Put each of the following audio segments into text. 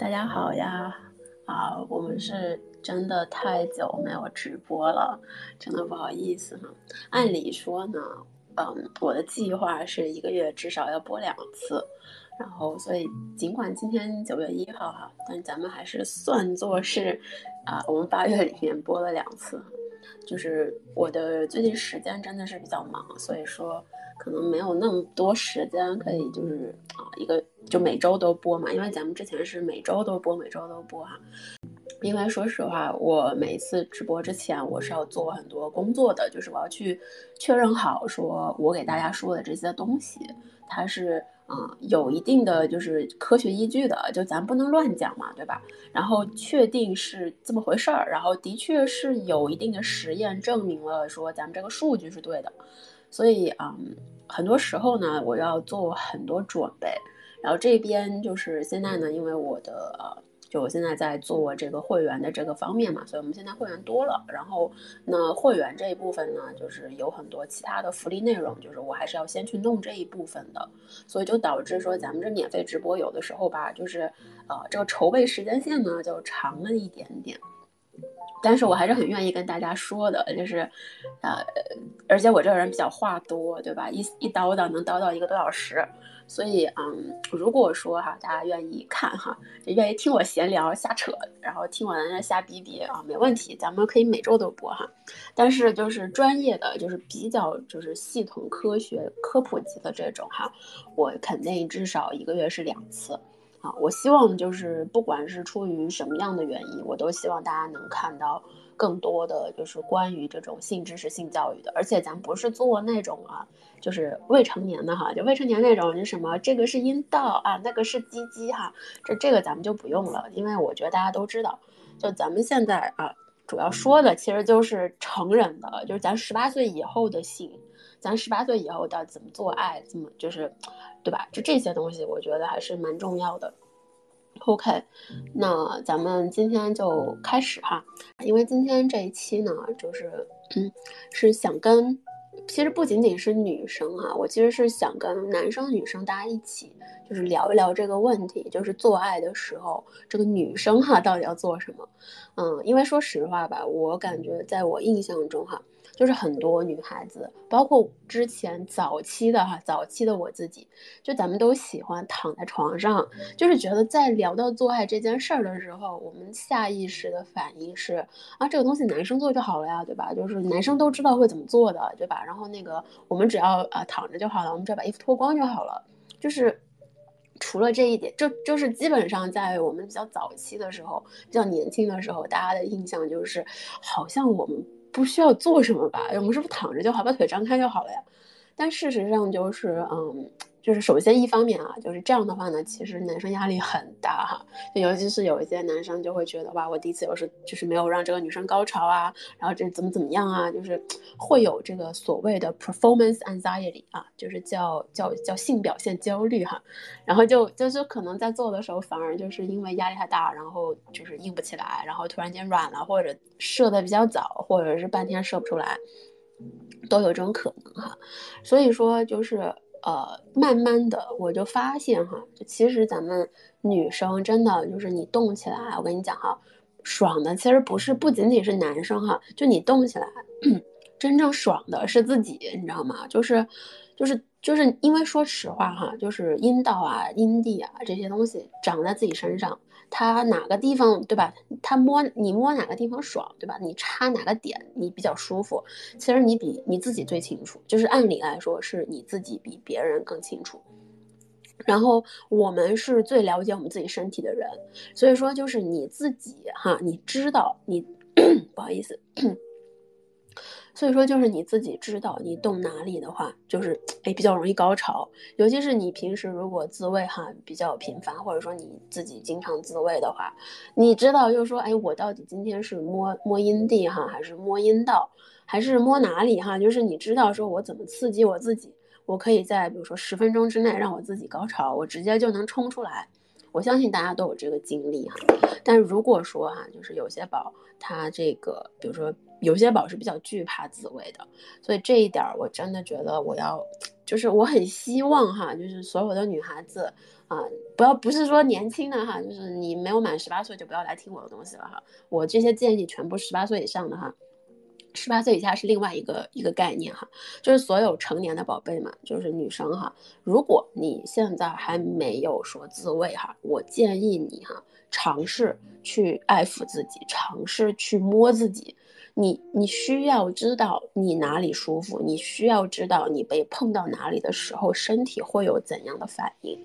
大家好呀！啊，我们是真的太久没有直播了，真的不好意思哈。按理说呢，嗯，我的计划是一个月至少要播两次，然后所以尽管今天九月一号哈，但咱们还是算作是啊，我们八月里面播了两次。就是我的最近时间真的是比较忙，所以说。可能没有那么多时间可以，就是啊，一个就每周都播嘛，因为咱们之前是每周都播，每周都播哈。因为说实话，我每次直播之前，我是要做很多工作的，就是我要去确认好，说我给大家说的这些东西，它是啊有一定的就是科学依据的，就咱不能乱讲嘛，对吧？然后确定是这么回事儿，然后的确是有一定的实验证明了说咱们这个数据是对的。所以啊，很多时候呢，我要做很多准备。然后这边就是现在呢，因为我的呃，就我现在在做这个会员的这个方面嘛，所以我们现在会员多了。然后那会员这一部分呢，就是有很多其他的福利内容，就是我还是要先去弄这一部分的。所以就导致说咱们这免费直播有的时候吧，就是呃，这个筹备时间线呢就长了一点点。但是我还是很愿意跟大家说的，就是，呃，而且我这个人比较话多，对吧？一一叨叨能叨叨一个多小时，所以，嗯，如果说哈，大家愿意看哈，就愿意听我闲聊瞎扯，然后听完了瞎逼逼啊，没问题，咱们可以每周都播哈。但是就是专业的，就是比较就是系统科学科普级的这种哈，我肯定至少一个月是两次。啊，我希望就是不管是出于什么样的原因，我都希望大家能看到更多的就是关于这种性知识、性教育的。而且咱不是做那种啊，就是未成年的哈，就未成年那种，就什么这个是阴道啊，那个是鸡鸡哈，这这个咱们就不用了，因为我觉得大家都知道，就咱们现在啊，主要说的其实就是成人的，就是咱十八岁以后的性。咱十八岁以后的怎么做爱，怎么就是，对吧？就这些东西，我觉得还是蛮重要的。OK，那咱们今天就开始哈，因为今天这一期呢，就是嗯，是想跟，其实不仅仅是女生哈，我其实是想跟男生女生大家一起，就是聊一聊这个问题，就是做爱的时候，这个女生哈到底要做什么？嗯，因为说实话吧，我感觉在我印象中哈。就是很多女孩子，包括之前早期的哈，早期的我自己，就咱们都喜欢躺在床上，就是觉得在聊到做爱这件事儿的时候，我们下意识的反应是啊，这个东西男生做就好了呀，对吧？就是男生都知道会怎么做的，对吧？然后那个我们只要啊躺着就好了，我们只要把衣服脱光就好了。就是除了这一点，就就是基本上在我们比较早期的时候，比较年轻的时候，大家的印象就是好像我们。不需要做什么吧？我们是不是躺着就好，把腿张开就好了呀？但事实上就是，嗯。就是首先一方面啊，就是这样的话呢，其实男生压力很大哈，就尤其是有一些男生就会觉得哇，我第一次有时就是没有让这个女生高潮啊，然后这怎么怎么样啊，就是会有这个所谓的 performance anxiety 啊，就是叫叫叫性表现焦虑哈，然后就就是可能在做的时候反而就是因为压力太大，然后就是硬不起来，然后突然间软了，或者射的比较早，或者是半天射不出来，都有这种可能哈，所以说就是。呃，慢慢的我就发现哈，其实咱们女生真的就是你动起来，我跟你讲哈，爽的其实不是不仅仅是男生哈，就你动起来，真正爽的是自己，你知道吗？就是，就是。就是因为说实话哈，就是阴道啊、阴蒂啊这些东西长在自己身上，它哪个地方对吧？它摸你摸哪个地方爽对吧？你插哪个点你比较舒服，其实你比你自己最清楚。就是按理来说是你自己比别人更清楚。然后我们是最了解我们自己身体的人，所以说就是你自己哈，你知道你 不好意思。所以说，就是你自己知道你动哪里的话，就是哎比较容易高潮。尤其是你平时如果自慰哈比较频繁，或者说你自己经常自慰的话，你知道就是说，哎，我到底今天是摸摸阴蒂哈，还是摸阴道，还是摸哪里哈？就是你知道说我怎么刺激我自己，我可以在比如说十分钟之内让我自己高潮，我直接就能冲出来。我相信大家都有这个经历哈。但如果说哈，就是有些宝他这个，比如说。有些宝是比较惧怕自慰的，所以这一点我真的觉得我要，就是我很希望哈，就是所有的女孩子，啊，不要不是说年轻的哈，就是你没有满十八岁就不要来听我的东西了哈。我这些建议全部十八岁以上的哈，十八岁以下是另外一个一个概念哈，就是所有成年的宝贝们，就是女生哈，如果你现在还没有说自慰哈，我建议你哈，尝试去爱抚自己，尝试去摸自己。你你需要知道你哪里舒服，你需要知道你被碰到哪里的时候，身体会有怎样的反应。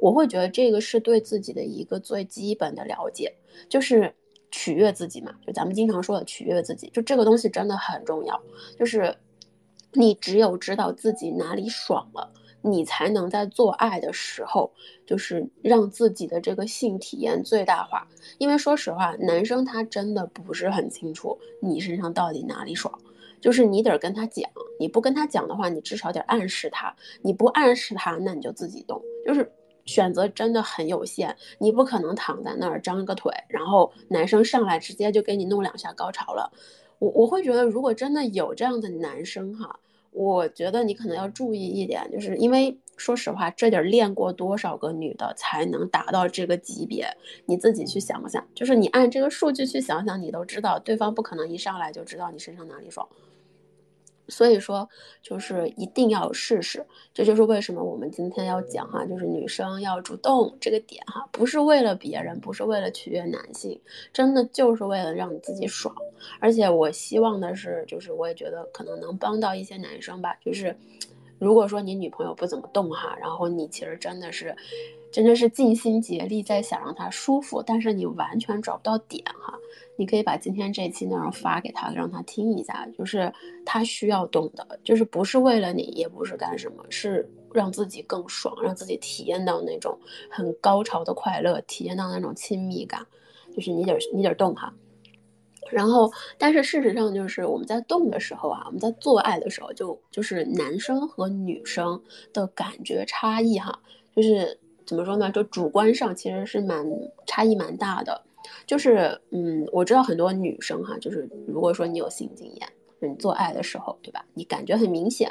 我会觉得这个是对自己的一个最基本的了解，就是取悦自己嘛，就咱们经常说的取悦自己，就这个东西真的很重要。就是你只有知道自己哪里爽了，你才能在做爱的时候，就是让自己的这个性体验最大化。因为说实话，男生他真的不是很清楚你身上到底哪里爽，就是你得跟他讲，你不跟他讲的话，你至少得暗示他，你不暗示他，那你就自己动，就是。选择真的很有限，你不可能躺在那儿张个腿，然后男生上来直接就给你弄两下高潮了。我我会觉得，如果真的有这样的男生哈，我觉得你可能要注意一点，就是因为说实话，这得练过多少个女的才能达到这个级别？你自己去想想，就是你按这个数据去想想，你都知道对方不可能一上来就知道你身上哪里爽。所以说，就是一定要试试，这就是为什么我们今天要讲哈，就是女生要主动这个点哈，不是为了别人，不是为了取悦男性，真的就是为了让你自己爽。而且我希望的是，就是我也觉得可能能帮到一些男生吧，就是如果说你女朋友不怎么动哈，然后你其实真的是。真的是尽心竭力在想让他舒服，但是你完全找不到点哈。你可以把今天这期内容发给他，让他听一下。就是他需要动的，就是不是为了你，也不是干什么，是让自己更爽，让自己体验到那种很高潮的快乐，体验到那种亲密感。就是你得你得动哈。然后，但是事实上就是我们在动的时候啊，我们在做爱的时候，就就是男生和女生的感觉差异哈，就是。怎么说呢？就主观上其实是蛮差异蛮大的，就是嗯，我知道很多女生哈，就是如果说你有性经验，你做爱的时候，对吧？你感觉很明显，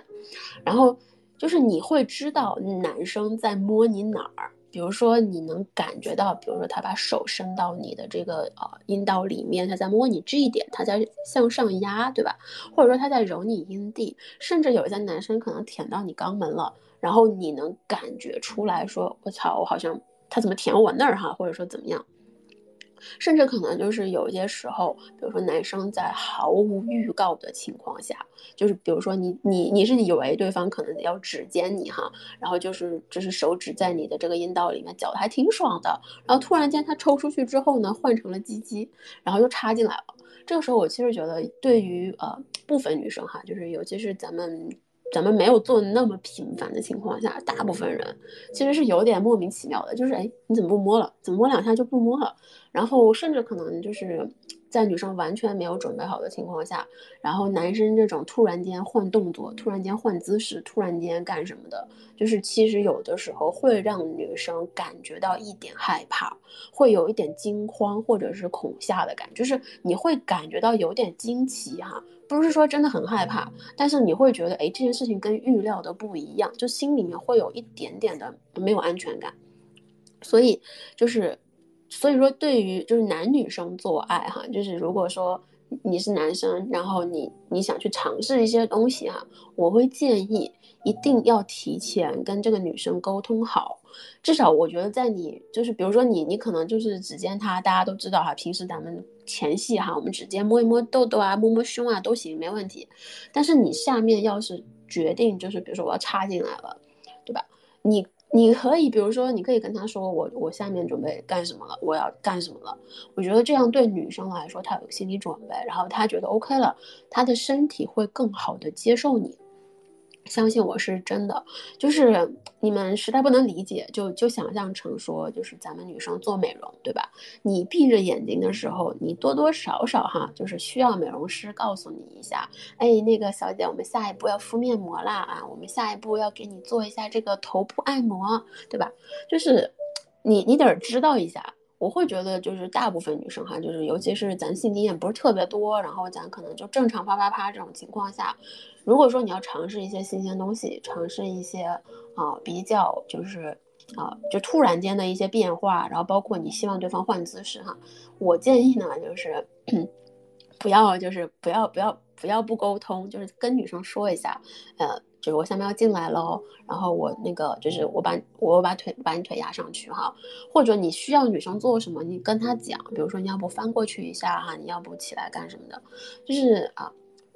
然后就是你会知道男生在摸你哪儿，比如说你能感觉到，比如说他把手伸到你的这个呃阴道里面，他在摸你这一点，他在向上压，对吧？或者说他在揉你阴蒂，甚至有一些男生可能舔到你肛门了。然后你能感觉出来说，我操，我好像他怎么舔我那儿哈，或者说怎么样，甚至可能就是有一些时候，比如说男生在毫无预告的情况下，就是比如说你你你是以为对方可能要指尖你哈，然后就是就是手指在你的这个阴道里面搅的还挺爽的，然后突然间他抽出去之后呢，换成了鸡鸡，然后又插进来了。这个时候我其实觉得，对于呃部分女生哈，就是尤其是咱们。咱们没有做那么频繁的情况下，大部分人其实是有点莫名其妙的，就是哎，你怎么不摸了？怎么摸两下就不摸了？然后甚至可能就是。在女生完全没有准备好的情况下，然后男生这种突然间换动作、突然间换姿势、突然间干什么的，就是其实有的时候会让女生感觉到一点害怕，会有一点惊慌或者是恐吓的感觉，就是你会感觉到有点惊奇哈，不是说真的很害怕，但是你会觉得哎这件事情跟预料的不一样，就心里面会有一点点的没有安全感，所以就是。所以说，对于就是男女生做爱哈，就是如果说你是男生，然后你你想去尝试一些东西哈，我会建议一定要提前跟这个女生沟通好，至少我觉得在你就是比如说你你可能就是只见她，大家都知道哈，平时咱们前戏哈，我们指尖摸一摸痘痘啊，摸摸胸啊都行，没问题。但是你下面要是决定就是比如说我要插进来了，对吧？你。你可以，比如说，你可以跟他说，我我下面准备干什么了，我要干什么了。我觉得这样对女生来说，她有个心理准备，然后她觉得 OK 了，她的身体会更好的接受你。相信我是真的，就是你们实在不能理解，就就想象成说，就是咱们女生做美容，对吧？你闭着眼睛的时候，你多多少少哈，就是需要美容师告诉你一下，哎，那个小姐，我们下一步要敷面膜啦啊，我们下一步要给你做一下这个头部按摩，对吧？就是你你得知道一下。我会觉得，就是大部分女生哈，就是尤其是咱性经验不是特别多，然后咱可能就正常啪啪啪这种情况下，如果说你要尝试一些新鲜东西，尝试一些啊比较就是啊，就突然间的一些变化，然后包括你希望对方换姿势哈，我建议呢 就是不要就是不要不要不要不沟通，就是跟女生说一下，呃。就是我下面要进来喽，然后我那个就是我把我把腿把你腿压上去哈，或者你需要女生做什么，你跟她讲，比如说你要不翻过去一下哈，你要不起来干什么的，就是啊，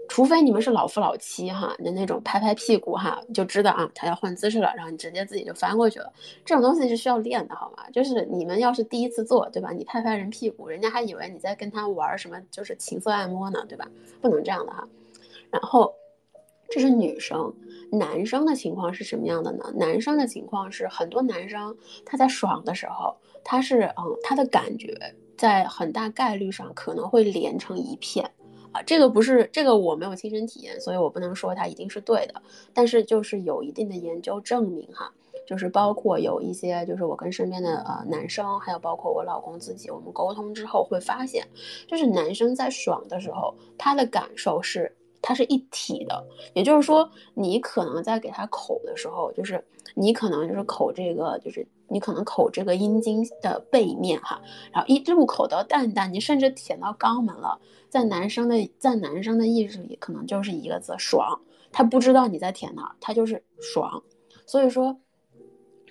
除非你们是老夫老妻哈，的那种拍拍屁股哈，就知道啊他要换姿势了，然后你直接自己就翻过去了，这种东西是需要练的好吗？就是你们要是第一次做对吧？你拍拍人屁股，人家还以为你在跟他玩什么，就是情色按摩呢对吧？不能这样的哈，然后。这是女生，男生的情况是什么样的呢？男生的情况是，很多男生他在爽的时候，他是嗯，他的感觉在很大概率上可能会连成一片啊。这个不是这个我没有亲身体验，所以我不能说它一定是对的。但是就是有一定的研究证明哈，就是包括有一些就是我跟身边的呃男生，还有包括我老公自己，我们沟通之后会发现，就是男生在爽的时候，他的感受是。它是一体的，也就是说，你可能在给他口的时候，就是你可能就是口这个，就是你可能口这个阴茎的背面哈，然后一入口到蛋蛋，你甚至舔到肛门了，在男生的在男生的意识里，可能就是一个字爽，他不知道你在舔哪，他就是爽。所以说，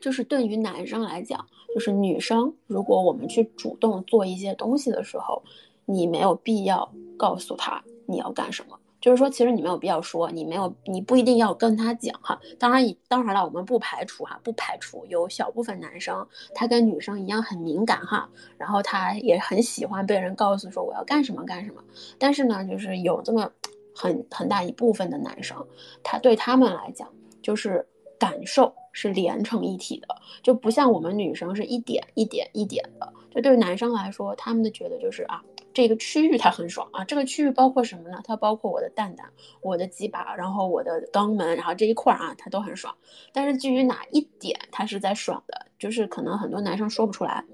就是对于男生来讲，就是女生，如果我们去主动做一些东西的时候，你没有必要告诉他你要干什么。就是说，其实你没有必要说，你没有，你不一定要跟他讲哈。当然，当然了，我们不排除哈，不排除有小部分男生他跟女生一样很敏感哈，然后他也很喜欢被人告诉说我要干什么干什么。但是呢，就是有这么很很大一部分的男生，他对他们来讲，就是感受是连成一体的，就不像我们女生是一点一点一点的。就对于男生来说，他们的觉得就是啊。这个区域它很爽啊，这个区域包括什么呢？它包括我的蛋蛋、我的鸡巴，然后我的肛门，然后这一块儿啊，它都很爽。但是至于哪一点它是在爽的，就是可能很多男生说不出来。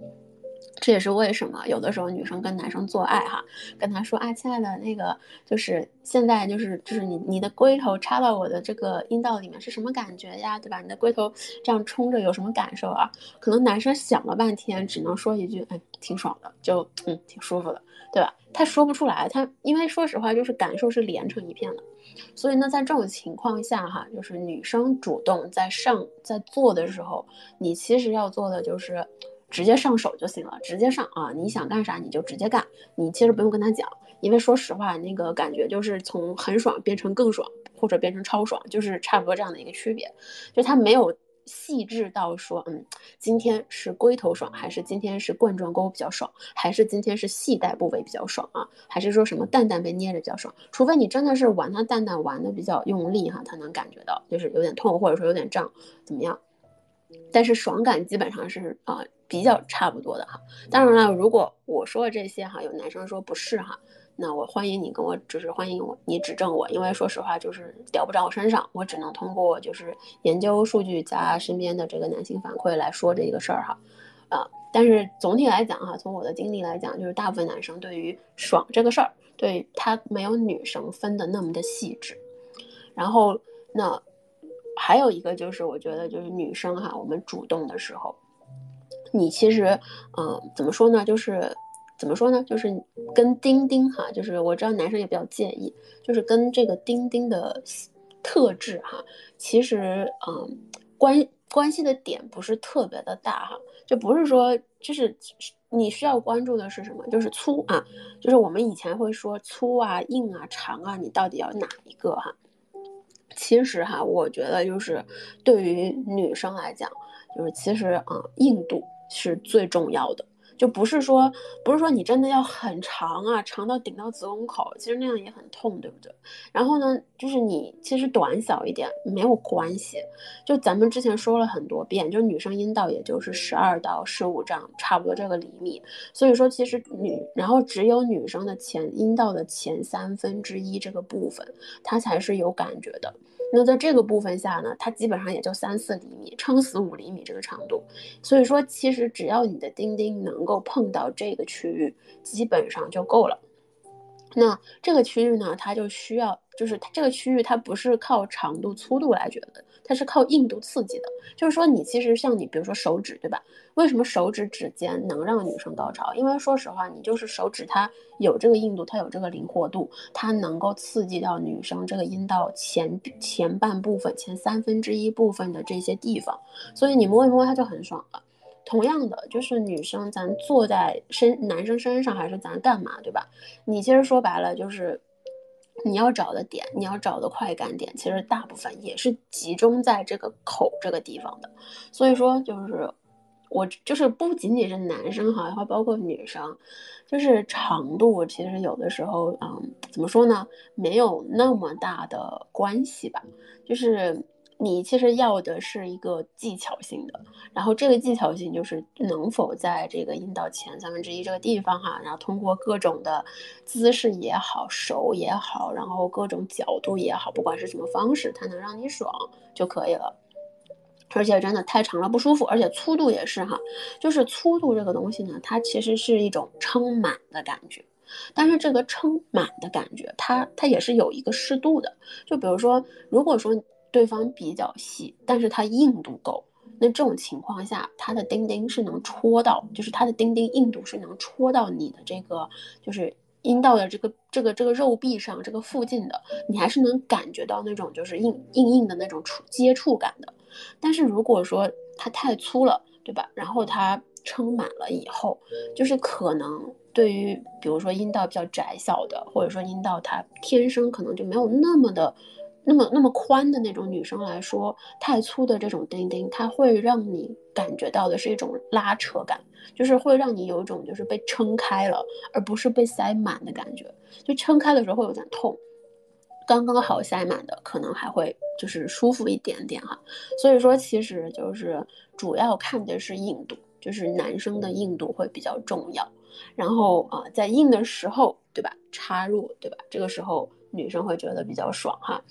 这也是为什么有的时候女生跟男生做爱哈，跟他说啊，亲爱的，那个就是现在就是就是你你的龟头插到我的这个阴道里面是什么感觉呀？对吧？你的龟头这样冲着有什么感受啊？可能男生想了半天，只能说一句，哎，挺爽的，就嗯，挺舒服的，对吧？他说不出来，他因为说实话就是感受是连成一片的，所以呢，在这种情况下哈，就是女生主动在上在做的时候，你其实要做的就是。直接上手就行了，直接上啊！你想干啥你就直接干，你其实不用跟他讲，因为说实话，那个感觉就是从很爽变成更爽，或者变成超爽，就是差不多这样的一个区别。就他没有细致到说，嗯，今天是龟头爽，还是今天是冠状沟比较爽，还是今天是系带部位比较爽啊？还是说什么蛋蛋被捏着比较爽？除非你真的是玩他蛋蛋玩的比较用力哈，他能感觉到就是有点痛，或者说有点胀，怎么样？但是爽感基本上是啊。比较差不多的哈，当然了，如果我说的这些哈，有男生说不是哈，那我欢迎你跟我，就是欢迎我，你指正我，因为说实话就是屌不着我身上，我只能通过就是研究数据加身边的这个男性反馈来说这个事儿哈，啊，但是总体来讲哈，从我的经历来讲，就是大部分男生对于爽这个事儿，对他没有女生分的那么的细致，然后那还有一个就是我觉得就是女生哈，我们主动的时候。你其实，嗯，怎么说呢？就是怎么说呢？就是跟钉钉哈，就是我知道男生也比较介意，就是跟这个钉钉的特质哈，其实嗯，关关系的点不是特别的大哈，就不是说就是你需要关注的是什么？就是粗啊，就是我们以前会说粗啊、硬啊、长啊，你到底要哪一个哈？其实哈，我觉得就是对于女生来讲，就是其实啊，硬度。是最重要的，就不是说不是说你真的要很长啊，长到顶到子宫口，其实那样也很痛，对不对？然后呢，就是你其实短小一点没有关系，就咱们之前说了很多遍，就女生阴道也就是十二到十五这样，差不多这个厘米，所以说其实女，然后只有女生的前阴道的前三分之一这个部分，它才是有感觉的。那在这个部分下呢，它基本上也就三四厘米，撑死五厘米这个长度。所以说，其实只要你的钉钉能够碰到这个区域，基本上就够了。那这个区域呢，它就需要，就是它这个区域它不是靠长度、粗度来决的，它是靠硬度刺激的。就是说，你其实像你，比如说手指，对吧？为什么手指指尖能让女生高潮？因为说实话，你就是手指它有这个硬度，它有这个灵活度，它能够刺激到女生这个阴道前前半部分、前三分之一部分的这些地方，所以你摸一摸它就很爽了。同样的，就是女生咱坐在身男生身上，还是咱干嘛，对吧？你其实说白了就是。你要找的点，你要找的快感点，其实大部分也是集中在这个口这个地方的。所以说，就是我就是不仅仅是男生哈，还包括女生，就是长度其实有的时候，嗯，怎么说呢，没有那么大的关系吧，就是。你其实要的是一个技巧性的，然后这个技巧性就是能否在这个阴道前三分之一这个地方哈，然后通过各种的姿势也好，手也好，然后各种角度也好，不管是什么方式，它能让你爽就可以了。而且真的太长了不舒服，而且粗度也是哈，就是粗度这个东西呢，它其实是一种撑满的感觉，但是这个撑满的感觉，它它也是有一个适度的，就比如说，如果说。对方比较细，但是它硬度够。那这种情况下，它的钉钉是能戳到，就是它的钉钉硬度是能戳到你的这个，就是阴道的这个这个这个肉壁上这个附近的，你还是能感觉到那种就是硬硬硬的那种触接触感的。但是如果说它太粗了，对吧？然后它撑满了以后，就是可能对于比如说阴道比较窄小的，或者说阴道它天生可能就没有那么的。那么那么宽的那种女生来说，太粗的这种钉钉，它会让你感觉到的是一种拉扯感，就是会让你有一种就是被撑开了，而不是被塞满的感觉。就撑开的时候会有点痛，刚刚好塞满的可能还会就是舒服一点点哈。所以说其实就是主要看的是硬度，就是男生的硬度会比较重要。然后啊，在硬的时候，对吧？插入，对吧？这个时候。女生会觉得比较爽哈，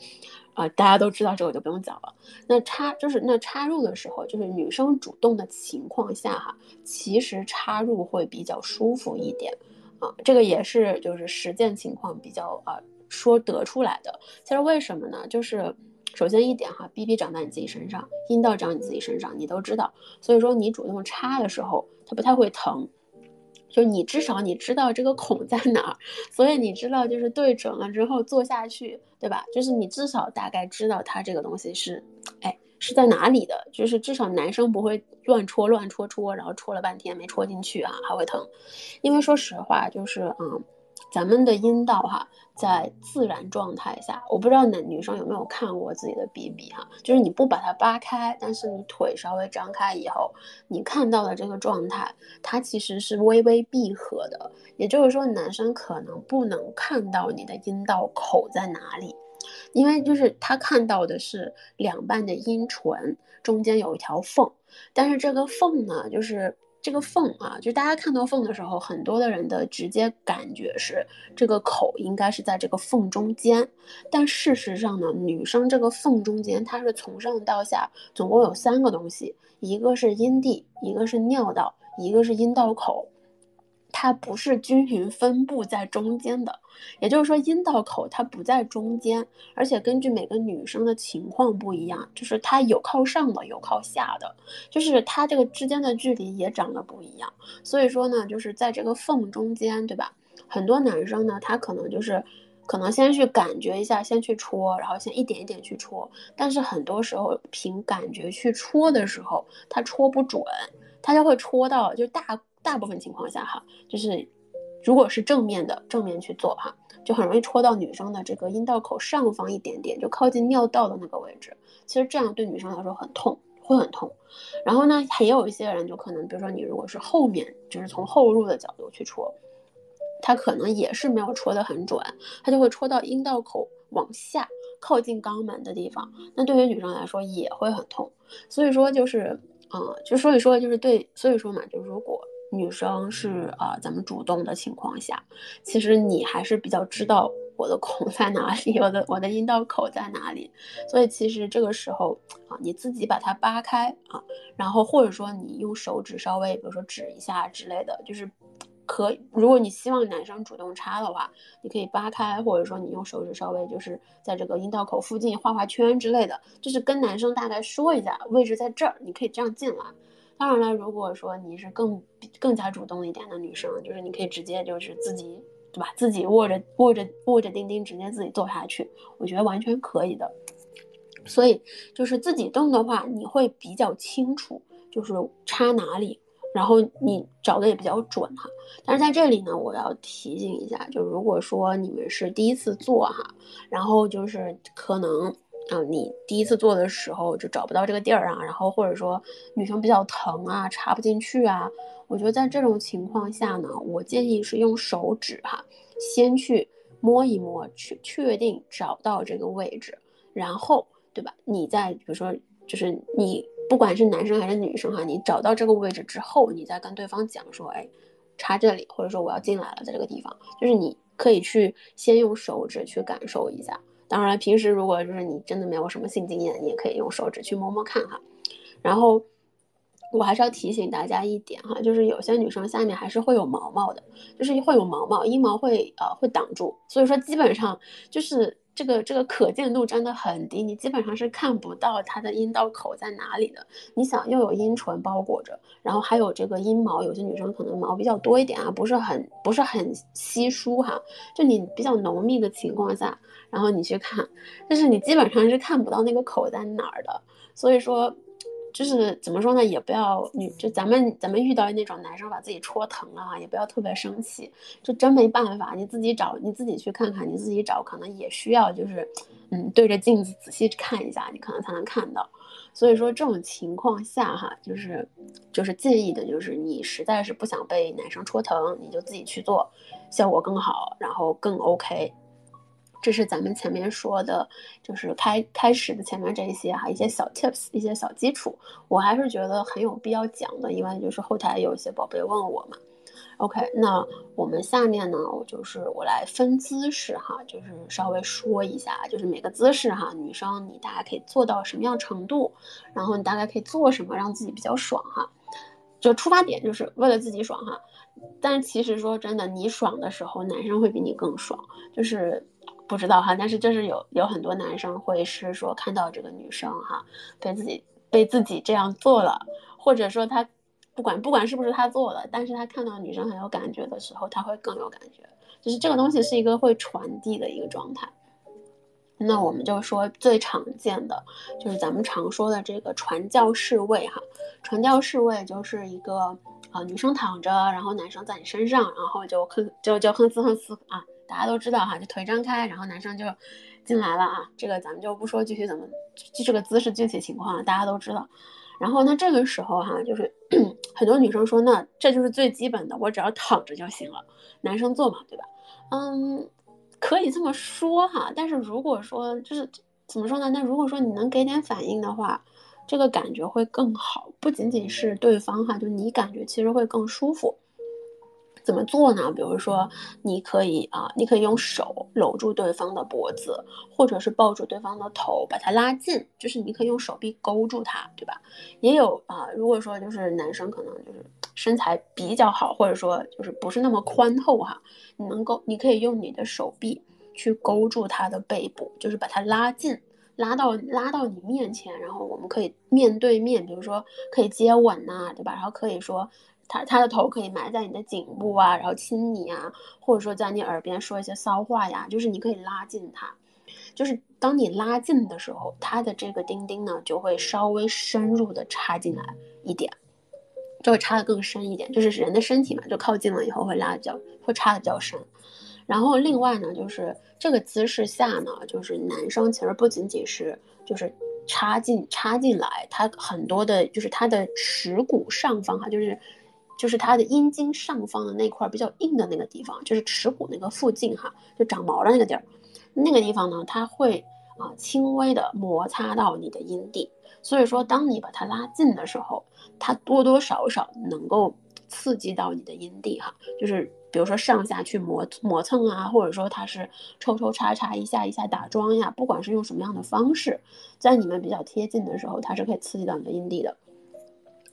啊，大家都知道这个就不用讲了。那插就是那插入的时候，就是女生主动的情况下哈，其实插入会比较舒服一点啊。这个也是就是实践情况比较啊说得出来的。其实为什么呢？就是首先一点哈，B B 长在你自己身上，阴道长你自己身上，你都知道。所以说你主动插的时候，它不太会疼。就你至少你知道这个孔在哪儿，所以你知道就是对准了之后做下去，对吧？就是你至少大概知道它这个东西是，哎，是在哪里的。就是至少男生不会乱戳乱戳戳，然后戳了半天没戳进去啊，还会疼。因为说实话，就是嗯。咱们的阴道哈，在自然状态下，我不知道男女生有没有看过自己的 BB 哈，就是你不把它扒开，但是你腿稍微张开以后，你看到的这个状态，它其实是微微闭合的。也就是说，男生可能不能看到你的阴道口在哪里，因为就是他看到的是两半的阴唇中间有一条缝，但是这个缝呢，就是。这个缝啊，就大家看到缝的时候，很多的人的直接感觉是这个口应该是在这个缝中间，但事实上呢，女生这个缝中间它是从上到下总共有三个东西，一个是阴蒂，一个是尿道，一个是阴道口。它不是均匀分布在中间的，也就是说阴道口它不在中间，而且根据每个女生的情况不一样，就是它有靠上的，有靠下的，就是它这个之间的距离也长得不一样。所以说呢，就是在这个缝中间，对吧？很多男生呢，他可能就是可能先去感觉一下，先去戳，然后先一点一点去戳，但是很多时候凭感觉去戳的时候，他戳不准，他就会戳到就大。大部分情况下哈，就是如果是正面的正面去做哈，就很容易戳到女生的这个阴道口上方一点点，就靠近尿道的那个位置。其实这样对女生来说很痛，会很痛。然后呢，也有一些人就可能，比如说你如果是后面，就是从后入的角度去戳，他可能也是没有戳得很准，他就会戳到阴道口往下靠近肛门的地方。那对于女生来说也会很痛。所以说就是，嗯，就所以说就是对，所以说嘛，就如果。女生是啊，咱们主动的情况下，其实你还是比较知道我的孔在哪里，我的我的阴道口在哪里。所以其实这个时候啊，你自己把它扒开啊，然后或者说你用手指稍微，比如说指一下之类的，就是可如果你希望男生主动插的话，你可以扒开，或者说你用手指稍微就是在这个阴道口附近画画圈之类的，就是跟男生大概说一下位置在这儿，你可以这样进来。当然了，如果说你是更更加主动一点的女生，就是你可以直接就是自己。对吧？自己握着握着握着钉钉，直接自己做下去，我觉得完全可以的。所以就是自己动的话，你会比较清楚，就是插哪里，然后你找的也比较准哈。但是在这里呢，我要提醒一下，就如果说你们是第一次做哈，然后就是可能啊，你第一次做的时候就找不到这个地儿啊，然后或者说女生比较疼啊，插不进去啊。我觉得在这种情况下呢，我建议是用手指哈，先去摸一摸，去确定找到这个位置，然后对吧？你再比如说，就是你不管是男生还是女生哈，你找到这个位置之后，你再跟对方讲说，哎，插这里，或者说我要进来了，在这个地方，就是你可以去先用手指去感受一下。当然，平时如果就是你真的没有什么性经验，你也可以用手指去摸摸看哈，然后。我还是要提醒大家一点哈，就是有些女生下面还是会有毛毛的，就是会有毛毛，阴毛会呃会挡住，所以说基本上就是这个这个可见度真的很低，你基本上是看不到它的阴道口在哪里的。你想又有阴唇包裹着，然后还有这个阴毛，有些女生可能毛比较多一点啊，不是很不是很稀疏哈，就你比较浓密的情况下，然后你去看，但是你基本上是看不到那个口在哪儿的，所以说。就是怎么说呢，也不要女就咱们咱们遇到那种男生把自己戳疼了哈，也不要特别生气，就真没办法，你自己找你自己去看看，你自己找可能也需要就是，嗯，对着镜子仔细看一下，你可能才能看到。所以说这种情况下哈，就是就是建议的就是你实在是不想被男生戳疼，你就自己去做，效果更好，然后更 OK。这是咱们前面说的，就是开开始的前面这一些哈，一些小 tips，一些小基础，我还是觉得很有必要讲的，因为就是后台有一些宝贝问我嘛。OK，那我们下面呢，我就是我来分姿势哈，就是稍微说一下，就是每个姿势哈，女生你大概可以做到什么样程度，然后你大概可以做什么让自己比较爽哈，就出发点就是为了自己爽哈。但其实说真的，你爽的时候，男生会比你更爽，就是。不知道哈，但是就是有有很多男生会是说看到这个女生哈被自己被自己这样做了，或者说他不管不管是不是他做的，但是他看到女生很有感觉的时候，他会更有感觉。就是这个东西是一个会传递的一个状态。那我们就说最常见的就是咱们常说的这个传教士位哈，传教士位就是一个啊女生躺着，然后男生在你身上，然后就哼就就哼哧哼哧啊。大家都知道哈，就腿张开，然后男生就进来了啊。这个咱们就不说具体怎么，就这个姿势具体情况大家都知道。然后那这个时候哈，就是 很多女生说，那这就是最基本的，我只要躺着就行了。男生做嘛，对吧？嗯，可以这么说哈。但是如果说就是怎么说呢？那如果说你能给点反应的话，这个感觉会更好。不仅仅是对方哈，就你感觉其实会更舒服。怎么做呢？比如说，你可以啊，你可以用手搂住对方的脖子，或者是抱住对方的头，把它拉近，就是你可以用手臂勾住他，对吧？也有啊，如果说就是男生可能就是身材比较好，或者说就是不是那么宽厚哈，你能够，你可以用你的手臂去勾住他的背部，就是把他拉近，拉到拉到你面前，然后我们可以面对面，比如说可以接吻呐，对吧？然后可以说。他他的头可以埋在你的颈部啊，然后亲你啊，或者说在你耳边说一些骚话呀，就是你可以拉近他，就是当你拉近的时候，他的这个钉钉呢就会稍微深入的插进来一点，就会插的更深一点，就是人的身体嘛，就靠近了以后会拉的比较会插的比较深。然后另外呢，就是这个姿势下呢，就是男生其实不仅仅是就是插进插进来，他很多的就是他的耻骨上方哈，就是。就是它的阴茎上方的那块比较硬的那个地方，就是耻骨那个附近哈，就长毛的那个地儿，那个地方呢，它会啊轻微的摩擦到你的阴蒂，所以说当你把它拉近的时候，它多多少少能够刺激到你的阴蒂哈，就是比如说上下去磨磨蹭啊，或者说它是抽抽插插一下一下打桩呀，不管是用什么样的方式，在你们比较贴近的时候，它是可以刺激到你的阴蒂的。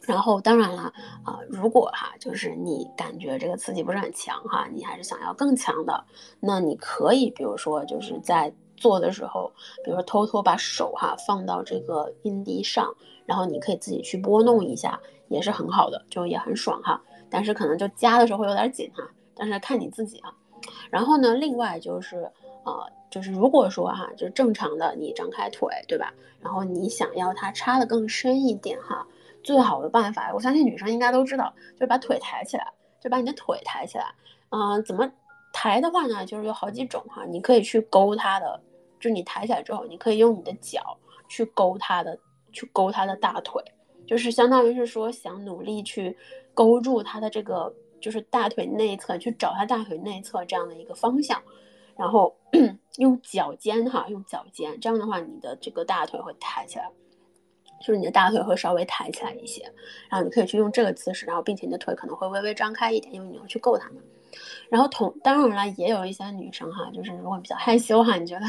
然后当然了啊，如果哈就是你感觉这个刺激不是很强哈，你还是想要更强的，那你可以比如说就是在做的时候，比如说偷偷把手哈放到这个阴蒂上，然后你可以自己去拨弄一下，也是很好的，就也很爽哈。但是可能就夹的时候会有点紧哈，但是看你自己啊。然后呢，另外就是呃，就是如果说哈，就是正常的你张开腿对吧？然后你想要它插的更深一点哈。最好的办法，我相信女生应该都知道，就是把腿抬起来，就把你的腿抬起来。嗯，怎么抬的话呢？就是有好几种哈，你可以去勾它的，就是你抬起来之后，你可以用你的脚去勾它的，去勾它的大腿，就是相当于是说想努力去勾住它的这个，就是大腿内侧，去找它大腿内侧这样的一个方向，然后 用脚尖哈，用脚尖，这样的话你的这个大腿会抬起来。就是你的大腿会稍微抬起来一些，然后你可以去用这个姿势，然后并且你的腿可能会微微张开一点，因为你要去够它们。然后同当然了，也有一些女生哈，就是如果比较害羞哈，你觉得，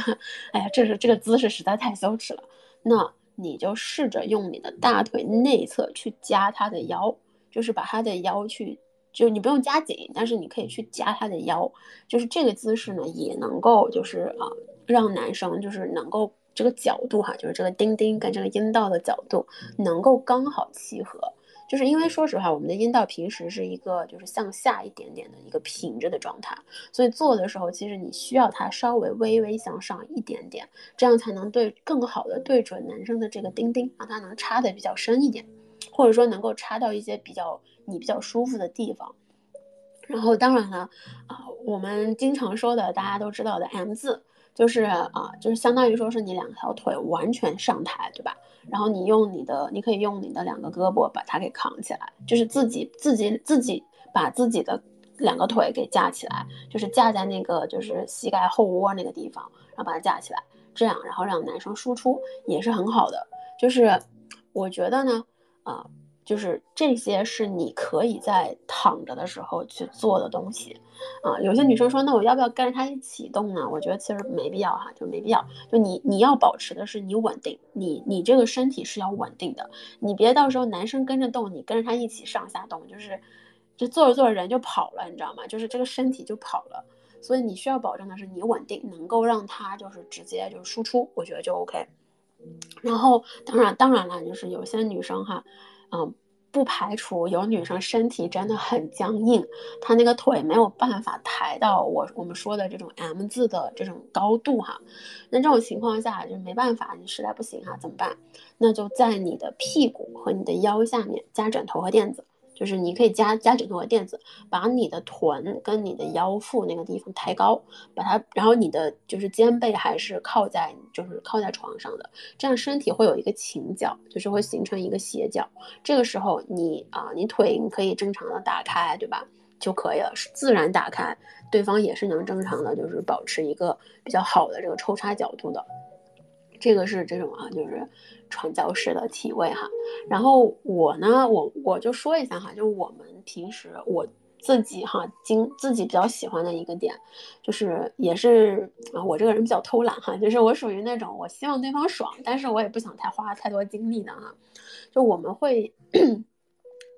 哎呀，这是这个姿势实在太羞耻了，那你就试着用你的大腿内侧去夹她的腰，就是把她的腰去，就你不用夹紧，但是你可以去夹她的腰，就是这个姿势呢，也能够就是啊，让男生就是能够。这个角度哈，就是这个丁丁跟这个阴道的角度能够刚好契合，就是因为说实话，我们的阴道平时是一个就是向下一点点的一个平着的状态，所以做的时候其实你需要它稍微微微向上一点点，这样才能对更好的对准男生的这个丁丁，让它能插的比较深一点，或者说能够插到一些比较你比较舒服的地方。然后当然了，啊，我们经常说的大家都知道的 M 字。就是啊，就是相当于说是你两条腿完全上抬，对吧？然后你用你的，你可以用你的两个胳膊把它给扛起来，就是自己自己自己把自己的两个腿给架起来，就是架在那个就是膝盖后窝那个地方，然后把它架起来，这样然后让男生输出也是很好的。就是我觉得呢，啊。就是这些是你可以在躺着的时候去做的东西，啊，有些女生说，那我要不要跟着他一起动呢？我觉得其实没必要哈，就没必要。就你你要保持的是你稳定，你你这个身体是要稳定的，你别到时候男生跟着动，你跟着他一起上下动，就是就做着做着人就跑了，你知道吗？就是这个身体就跑了。所以你需要保证的是你稳定，能够让他就是直接就是输出，我觉得就 OK。然后当然当然了，就是有些女生哈。嗯，不排除有女生身体真的很僵硬，她那个腿没有办法抬到我我们说的这种 M 字的这种高度哈。那这种情况下就没办法，你实在不行哈，怎么办？那就在你的屁股和你的腰下面加枕头和垫子。就是你可以加加枕头和垫子，把你的臀跟你的腰腹那个地方抬高，把它，然后你的就是肩背还是靠在就是靠在床上的，这样身体会有一个倾角，就是会形成一个斜角。这个时候你啊，你腿你可以正常的打开，对吧？就可以了，是自然打开，对方也是能正常的，就是保持一个比较好的这个抽插角度的。这个是这种啊，就是传教士的体位哈。然后我呢，我我就说一下哈，就我们平时我自己哈，经自己比较喜欢的一个点，就是也是啊，我这个人比较偷懒哈，就是我属于那种我希望对方爽，但是我也不想太花太多精力的哈。就我们会，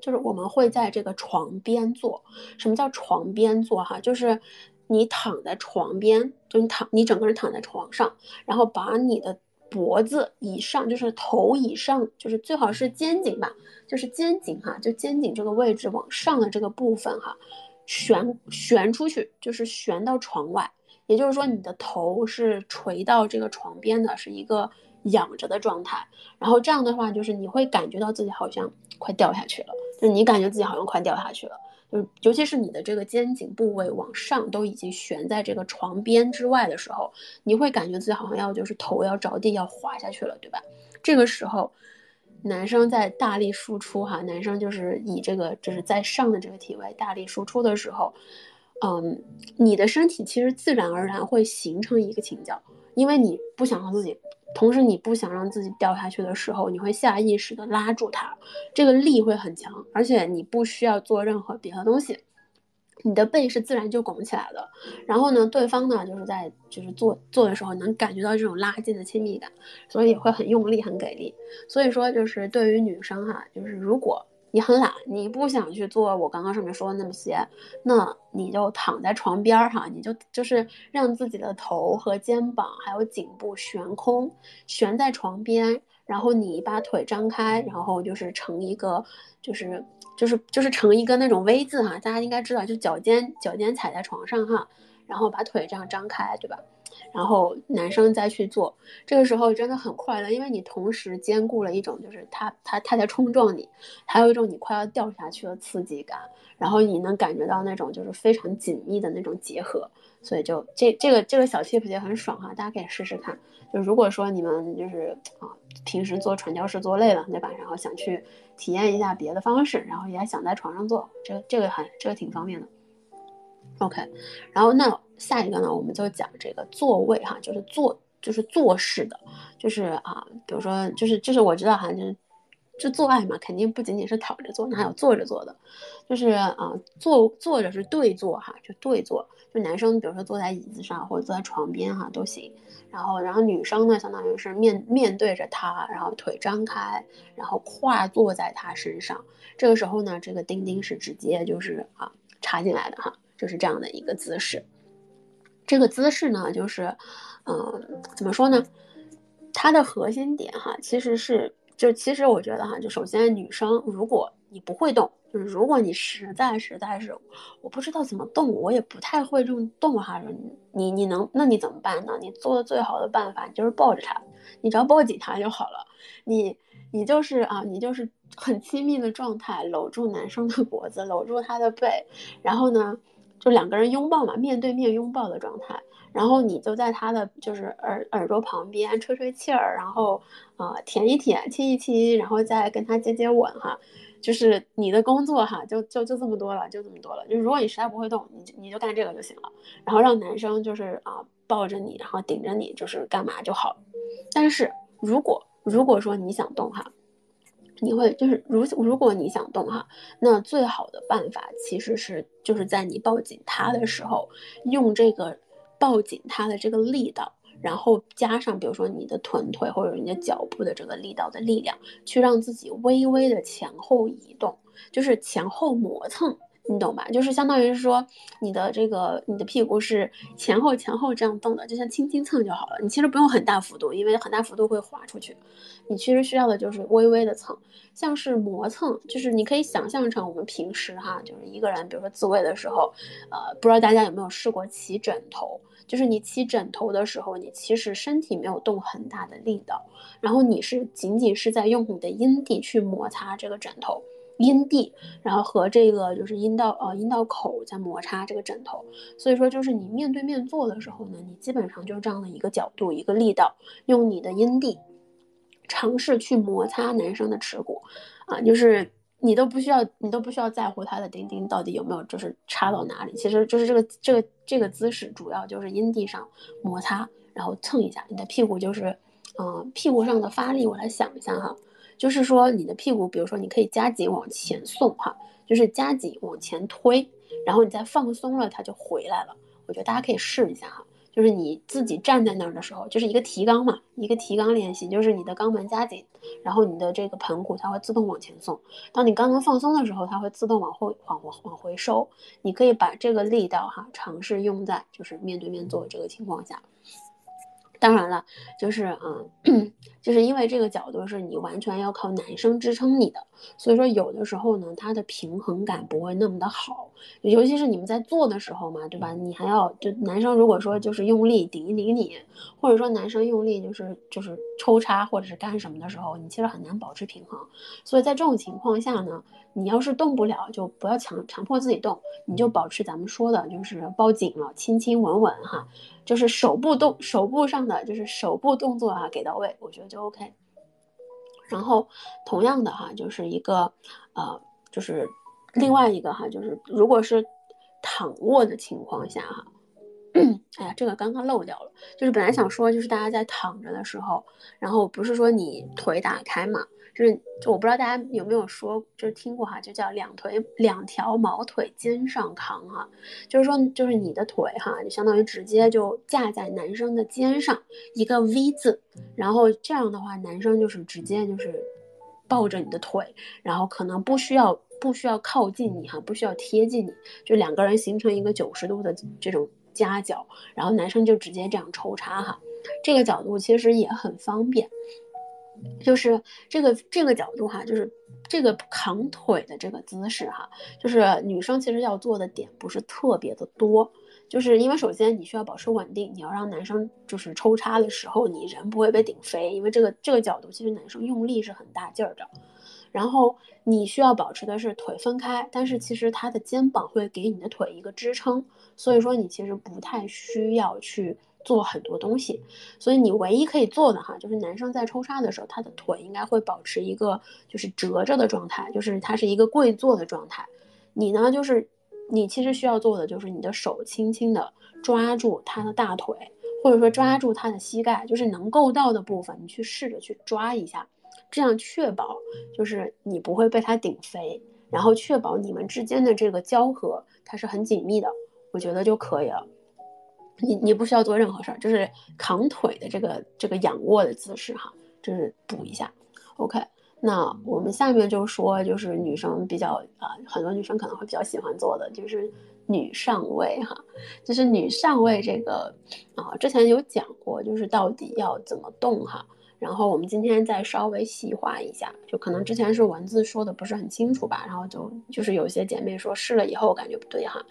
就是我们会在这个床边做。什么叫床边做哈？就是你躺在床边，就你躺，你整个人躺在床上，然后把你的。脖子以上就是头以上，就是最好是肩颈吧，就是肩颈哈，就肩颈这个位置往上的这个部分哈，悬悬出去，就是悬到床外，也就是说你的头是垂到这个床边的，是一个仰着的状态。然后这样的话，就是你会感觉到自己好像快掉下去了，就你感觉自己好像快掉下去了。尤其是你的这个肩颈部位往上都已经悬在这个床边之外的时候，你会感觉自己好像要就是头要着地要滑下去了，对吧？这个时候，男生在大力输出哈，男生就是以这个就是在上的这个体位大力输出的时候，嗯，你的身体其实自然而然会形成一个倾角，因为你不想让自己。同时，你不想让自己掉下去的时候，你会下意识的拉住它，这个力会很强，而且你不需要做任何别的东西，你的背是自然就拱起来的。然后呢，对方呢就是在就是做做的时候能感觉到这种拉近的亲密感，所以也会很用力、很给力。所以说，就是对于女生哈，就是如果你很懒，你不想去做我刚刚上面说的那么些，那你就躺在床边儿哈，你就就是让自己的头和肩膀还有颈部悬空，悬在床边，然后你把腿张开，然后就是成一个，就是就是就是成一个那种 V 字哈，大家应该知道，就脚尖脚尖踩在床上哈，然后把腿这样张开，对吧？然后男生再去做，这个时候真的很快乐，因为你同时兼顾了一种就是他他他在冲撞你，还有一种你快要掉下去的刺激感，然后你能感觉到那种就是非常紧密的那种结合，所以就这这个这个小 tip 也很爽哈，大家可以试试看。就如果说你们就是啊平时做传教士做累了对吧，然后想去体验一下别的方式，然后也想在床上做，这这个很这个挺方便的。OK，然后那下一个呢，我们就讲这个座位哈，就是坐，就是坐式的，就是啊，比如说，就是就是我知道哈，就是就做爱嘛，肯定不仅仅是躺着做，那还有坐着做的，就是啊，坐坐着是对坐哈，就对坐，就男生比如说坐在椅子上或者坐在床边哈都行，然后然后女生呢，相当于是面面对着他，然后腿张开，然后跨坐在他身上，这个时候呢，这个钉钉是直接就是啊插进来的哈。就是这样的一个姿势，这个姿势呢，就是，嗯，怎么说呢？它的核心点哈，其实是，就其实我觉得哈，就首先女生，如果你不会动，就是如果你实在实在是我不知道怎么动，我也不太会这种动哈，你你能，那你怎么办呢？你做的最好的办法就是抱着他，你只要抱紧他就好了。你你就是啊，你就是很亲密的状态，搂住男生的脖子，搂住他的背，然后呢？就两个人拥抱嘛，面对面拥抱的状态，然后你就在他的就是耳耳朵旁边吹吹气儿，然后啊舔一舔，亲一亲，然后再跟他接接吻哈，就是你的工作哈，就就就这么多了，就这么多了。就如果你实在不会动，你就你就干这个就行了，然后让男生就是啊抱着你，然后顶着你，就是干嘛就好。但是如果如果说你想动哈。你会就是如如果你想动哈，那最好的办法其实是就是在你抱紧他的时候，用这个抱紧他的这个力道，然后加上比如说你的臀腿或者你的脚部的这个力道的力量，去让自己微微的前后移动，就是前后磨蹭。你懂吧？就是相当于是说，你的这个你的屁股是前后前后这样动的，就像轻轻蹭就好了。你其实不用很大幅度，因为很大幅度会滑出去。你其实需要的就是微微的蹭，像是磨蹭，就是你可以想象成我们平时哈，就是一个人，比如说自慰的时候，呃，不知道大家有没有试过起枕头？就是你起枕头的时候，你其实身体没有动很大的力道，然后你是仅仅是在用你的阴蒂去摩擦这个枕头。阴蒂，然后和这个就是阴道呃阴道口在摩擦这个枕头，所以说就是你面对面做的时候呢，你基本上就是这样的一个角度一个力道，用你的阴蒂尝试去摩擦男生的耻骨，啊，就是你都不需要你都不需要在乎他的丁丁到底有没有就是插到哪里，其实就是这个这个这个姿势主要就是阴蒂上摩擦，然后蹭一下你的屁股就是嗯屁股上的发力，我来想一下哈。就是说，你的屁股，比如说，你可以加紧往前送，哈，就是加紧往前推，然后你再放松了，它就回来了。我觉得大家可以试一下哈，就是你自己站在那儿的时候，就是一个提肛嘛，一个提肛练习，就是你的肛门加紧，然后你的这个盆骨它会自动往前送。当你肛门放松的时候，它会自动往后往往往回收。你可以把这个力道哈，尝试用在就是面对面做这个情况下。当然了，就是嗯，就是因为这个角度是你完全要靠男生支撑你的，所以说有的时候呢，他的平衡感不会那么的好，尤其是你们在做的时候嘛，对吧？你还要就男生如果说就是用力顶一顶你，或者说男生用力就是就是抽插或者是干什么的时候，你其实很难保持平衡。所以在这种情况下呢，你要是动不了，就不要强强迫自己动，你就保持咱们说的就是抱紧了，亲亲吻吻哈。就是手部动手部上的就是手部动作啊给到位，我觉得就 OK。然后同样的哈，就是一个呃，就是另外一个哈，就是如果是躺卧的情况下哈，哎呀，这个刚刚漏掉了。就是本来想说，就是大家在躺着的时候，然后不是说你腿打开嘛。就是，就我不知道大家有没有说，就是听过哈，就叫两腿两条毛腿肩上扛哈，就是说，就是你的腿哈，就相当于直接就架在男生的肩上一个 V 字，然后这样的话，男生就是直接就是抱着你的腿，然后可能不需要不需要靠近你哈，不需要贴近你，就两个人形成一个九十度的这种夹角，然后男生就直接这样抽插哈，这个角度其实也很方便。就是这个这个角度哈，就是这个扛腿的这个姿势哈，就是女生其实要做的点不是特别的多，就是因为首先你需要保持稳定，你要让男生就是抽插的时候你人不会被顶飞，因为这个这个角度其实男生用力是很大劲儿的，然后你需要保持的是腿分开，但是其实他的肩膀会给你的腿一个支撑，所以说你其实不太需要去。做很多东西，所以你唯一可以做的哈，就是男生在抽插的时候，他的腿应该会保持一个就是折着的状态，就是他是一个跪坐的状态。你呢，就是你其实需要做的就是你的手轻轻的抓住他的大腿，或者说抓住他的膝盖，就是能够到的部分，你去试着去抓一下，这样确保就是你不会被它顶飞，然后确保你们之间的这个交合它是很紧密的，我觉得就可以了。你你不需要做任何事儿，就是扛腿的这个这个仰卧的姿势哈，就是补一下。OK，那我们下面就说，就是女生比较啊，很多女生可能会比较喜欢做的，就是女上位哈，就是女上位这个啊，之前有讲过，就是到底要怎么动哈。然后我们今天再稍微细化一下，就可能之前是文字说的不是很清楚吧，然后就就是有些姐妹说试了以后感觉不对哈，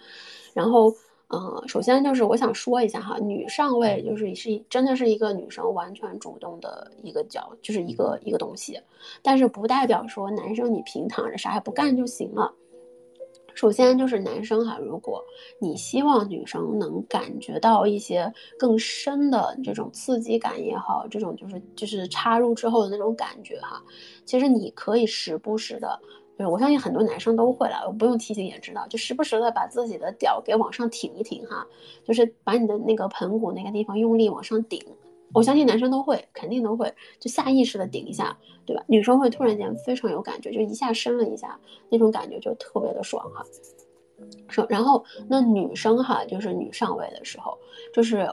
然后。嗯，首先就是我想说一下哈，女上位就是是真的是一个女生完全主动的一个角，就是一个一个东西，但是不代表说男生你平躺着啥也不干就行了。首先就是男生哈，如果你希望女生能感觉到一些更深的这种刺激感也好，这种就是就是插入之后的那种感觉哈，其实你可以时不时的。对，我相信很多男生都会了，我不用提醒也知道，就时不时的把自己的屌给往上挺一挺哈，就是把你的那个盆骨那个地方用力往上顶。我相信男生都会，肯定都会，就下意识的顶一下，对吧？女生会突然间非常有感觉，就一下伸了一下，那种感觉就特别的爽哈。说，然后那女生哈，就是女上位的时候，就是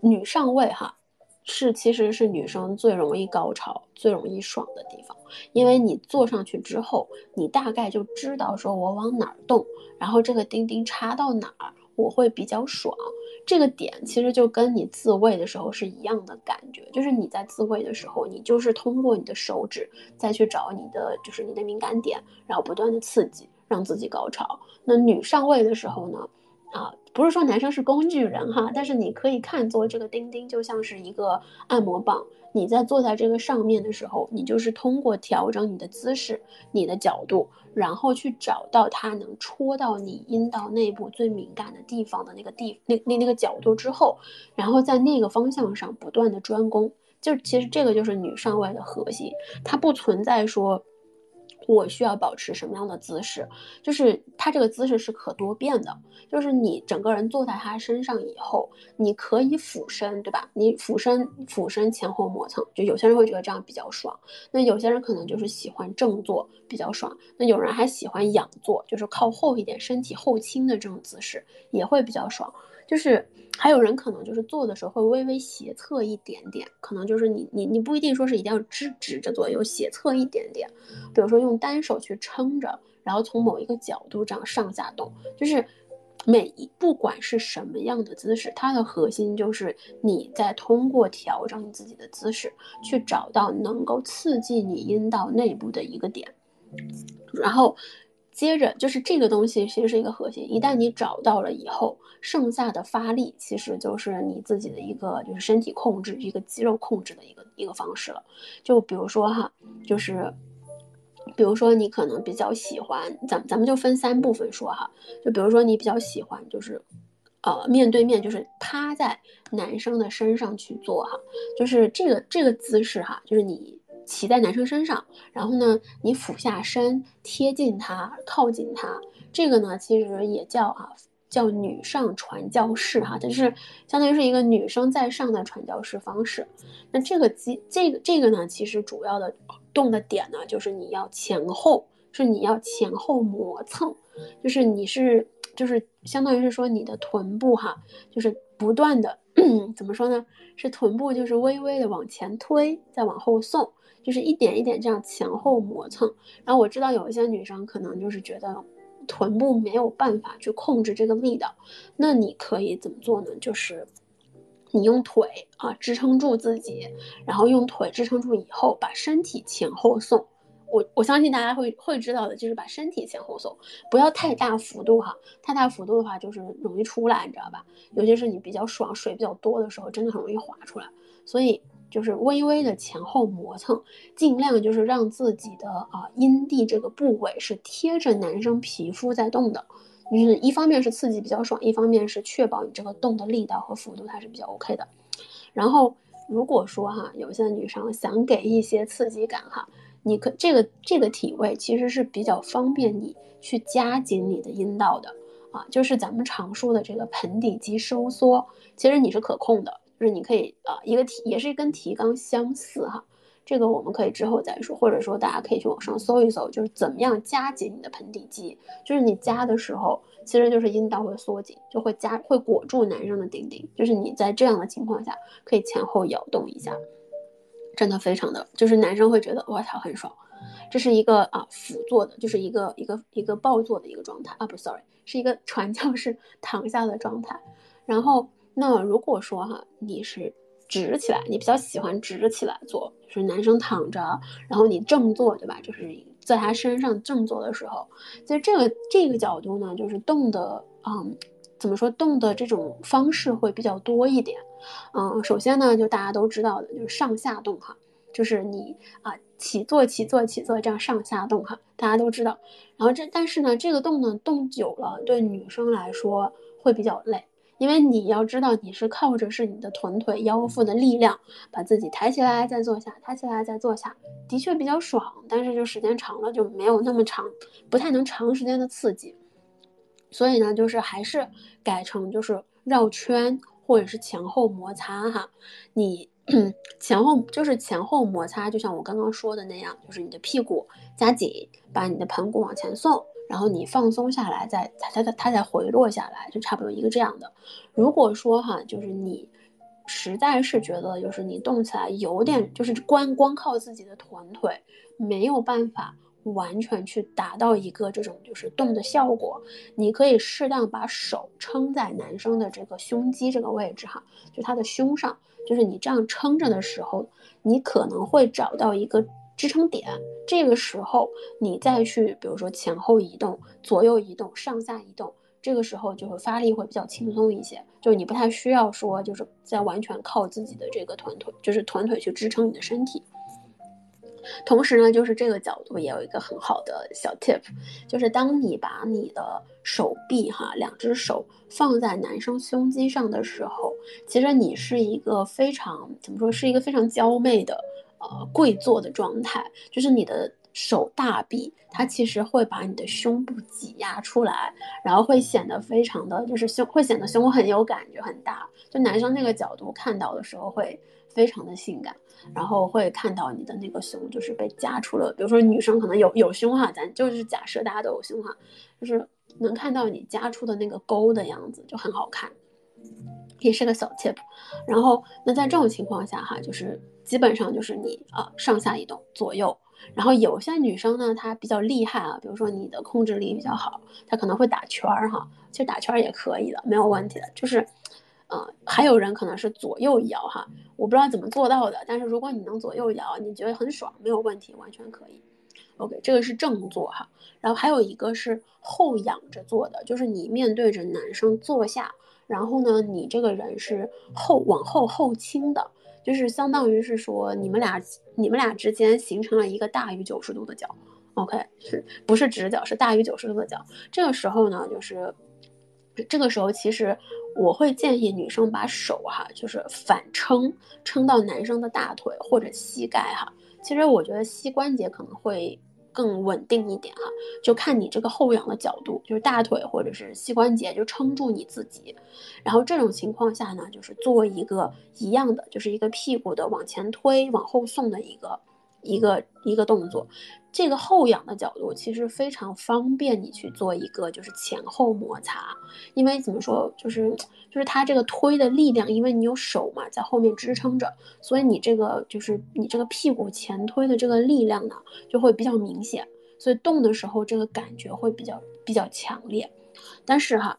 女上位哈。是，其实是女生最容易高潮、最容易爽的地方，因为你坐上去之后，你大概就知道说我往哪儿动，然后这个钉钉插到哪儿，我会比较爽。这个点其实就跟你自慰的时候是一样的感觉，就是你在自慰的时候，你就是通过你的手指再去找你的就是你的敏感点，然后不断的刺激，让自己高潮。那女上位的时候呢？啊，不是说男生是工具人哈，但是你可以看作这个钉钉就像是一个按摩棒，你在坐在这个上面的时候，你就是通过调整你的姿势、你的角度，然后去找到它能戳到你阴道内部最敏感的地方的那个地那那那个角度之后，然后在那个方向上不断的专攻，就其实这个就是女上位的核心，它不存在说。我需要保持什么样的姿势？就是它这个姿势是可多变的，就是你整个人坐在他身上以后，你可以俯身，对吧？你俯身，俯身前后磨蹭，就有些人会觉得这样比较爽。那有些人可能就是喜欢正坐比较爽。那有人还喜欢仰坐，就是靠后一点，身体后倾的这种姿势也会比较爽。就是还有人可能就是做的时候会微微斜侧一点点，可能就是你你你不一定说是一定要直直着做，有斜侧一点点，比如说用单手去撑着，然后从某一个角度这样上下动，就是每一不管是什么样的姿势，它的核心就是你在通过调整你自己的姿势，去找到能够刺激你阴道内部的一个点，然后。接着就是这个东西，其实是一个核心。一旦你找到了以后，剩下的发力其实就是你自己的一个，就是身体控制、一个肌肉控制的一个一个方式了。就比如说哈，就是比如说你可能比较喜欢，咱咱们就分三部分说哈。就比如说你比较喜欢，就是呃面对面，就是趴在男生的身上去做哈，就是这个这个姿势哈，就是你。骑在男生身上，然后呢，你俯下身贴近他，靠近他，这个呢，其实也叫啊，叫女上传教士哈，就是相当于是一个女生在上的传教士方式。那这个机，这个这个呢，其实主要的动的点呢，就是你要前后，是你要前后磨蹭，就是你是，就是相当于是说你的臀部哈，就是不断的 怎么说呢？是臀部就是微微的往前推，再往后送。就是一点一点这样前后磨蹭。然后我知道有一些女生可能就是觉得臀部没有办法去控制这个力道，那你可以怎么做呢？就是你用腿啊支撑住自己，然后用腿支撑住以后，把身体前后送。我我相信大家会会知道的，就是把身体前后送，不要太大幅度哈，太大幅度的话就是容易出来，你知道吧？尤其是你比较爽、水比较多的时候，真的很容易滑出来。所以就是微微的前后磨蹭，尽量就是让自己的啊阴蒂这个部位是贴着男生皮肤在动的，就是一方面是刺激比较爽，一方面是确保你这个动的力道和幅度它是比较 OK 的。然后如果说哈，有些女生想给一些刺激感哈。你可这个这个体位其实是比较方便你去夹紧你的阴道的啊，就是咱们常说的这个盆底肌收缩，其实你是可控的，就是你可以啊一个提也是跟提纲相似哈，这个我们可以之后再说，或者说大家可以去网上搜一搜，就是怎么样夹紧你的盆底肌，就是你夹的时候，其实就是阴道会缩紧，就会夹会裹住男生的丁丁，就是你在这样的情况下可以前后摇动一下。真的非常的，就是男生会觉得我操很爽，这是一个啊俯坐的，就是一个一个一个抱坐的一个状态啊，不，sorry，是一个传教士 躺下的状态。然后那如果说哈你是直起来，你比较喜欢直起来坐，就是男生躺着，然后你正坐，对吧？就是在他身上正坐的时候，在这个这个角度呢，就是动的，嗯。怎么说动的这种方式会比较多一点，嗯，首先呢，就大家都知道的，就是上下动哈，就是你啊起坐起坐起坐这样上下动哈，大家都知道。然后这但是呢，这个动呢动久了对女生来说会比较累，因为你要知道你是靠着是你的臀腿腰腹的力量把自己抬起来再坐下，抬起来再坐下，的确比较爽，但是就时间长了就没有那么长，不太能长时间的刺激。所以呢，就是还是改成就是绕圈或者是前后摩擦哈，你 前后就是前后摩擦，就像我刚刚说的那样，就是你的屁股夹紧，把你的盆骨往前送，然后你放松下来，再它它它再回落下来，就差不多一个这样的。如果说哈，就是你实在是觉得就是你动起来有点就是光光靠自己的臀腿没有办法。完全去达到一个这种就是动的效果，你可以适当把手撑在男生的这个胸肌这个位置哈，就他的胸上，就是你这样撑着的时候，你可能会找到一个支撑点，这个时候你再去比如说前后移动、左右移动、上下移动，这个时候就会发力会比较轻松一些，就是你不太需要说就是在完全靠自己的这个臀腿，就是臀腿去支撑你的身体。同时呢，就是这个角度也有一个很好的小 tip，就是当你把你的手臂哈，两只手放在男生胸肌上的时候，其实你是一个非常怎么说，是一个非常娇媚的呃跪坐的状态，就是你的手大臂，它其实会把你的胸部挤压出来，然后会显得非常的就是胸会显得胸很有感觉很大，就男生那个角度看到的时候会非常的性感。然后会看到你的那个胸就是被夹出了，比如说女生可能有有胸哈，咱就是假设大家都有胸哈，就是能看到你夹出的那个沟的样子就很好看，也是个小 tip。然后那在这种情况下哈，就是基本上就是你啊上下移动左右，然后有些女生呢她比较厉害啊，比如说你的控制力比较好，她可能会打圈儿哈，其实打圈儿也可以的，没有问题的，就是。呃，还有人可能是左右摇哈，我不知道怎么做到的，但是如果你能左右摇，你觉得很爽，没有问题，完全可以。OK，这个是正坐哈，然后还有一个是后仰着坐的，就是你面对着男生坐下，然后呢，你这个人是后往后后倾的，就是相当于是说你们俩你们俩之间形成了一个大于九十度的角。OK，是不是直角？是大于九十度的角。这个时候呢，就是。这个时候，其实我会建议女生把手哈，就是反撑，撑到男生的大腿或者膝盖哈。其实我觉得膝关节可能会更稳定一点哈，就看你这个后仰的角度，就是大腿或者是膝关节就撑住你自己。然后这种情况下呢，就是做一个一样的，就是一个屁股的往前推、往后送的一个一个一个动作。这个后仰的角度其实非常方便你去做一个就是前后摩擦，因为怎么说就是就是它这个推的力量，因为你有手嘛在后面支撑着，所以你这个就是你这个屁股前推的这个力量呢就会比较明显，所以动的时候这个感觉会比较比较强烈。但是哈，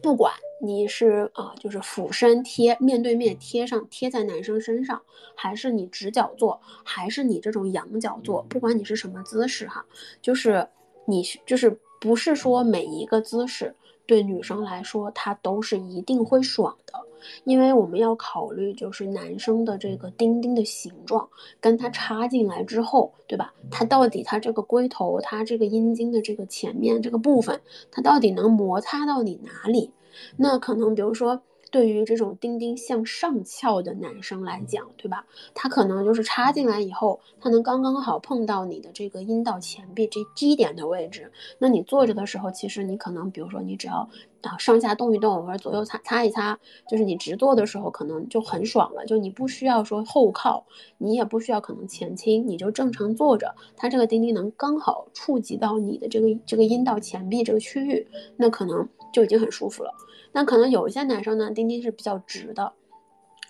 不管。你是啊，就是俯身贴，面对面贴上，贴在男生身上，还是你直角坐，还是你这种仰角坐，不管你是什么姿势哈，就是你就是不是说每一个姿势。对女生来说，她都是一定会爽的，因为我们要考虑就是男生的这个丁丁的形状，跟他插进来之后，对吧？他到底他这个龟头，他这个阴茎的这个前面这个部分，他到底能摩擦到你哪里？那可能比如说。对于这种丁丁向上翘的男生来讲，对吧？他可能就是插进来以后，他能刚刚好碰到你的这个阴道前壁这低点的位置。那你坐着的时候，其实你可能，比如说你只要啊上下动一动，或者左右擦擦一擦，就是你直坐的时候可能就很爽了。就你不需要说后靠，你也不需要可能前倾，你就正常坐着，它这个丁丁能刚好触及到你的这个这个阴道前壁这个区域，那可能就已经很舒服了。那可能有一些男生呢，丁丁是比较直的，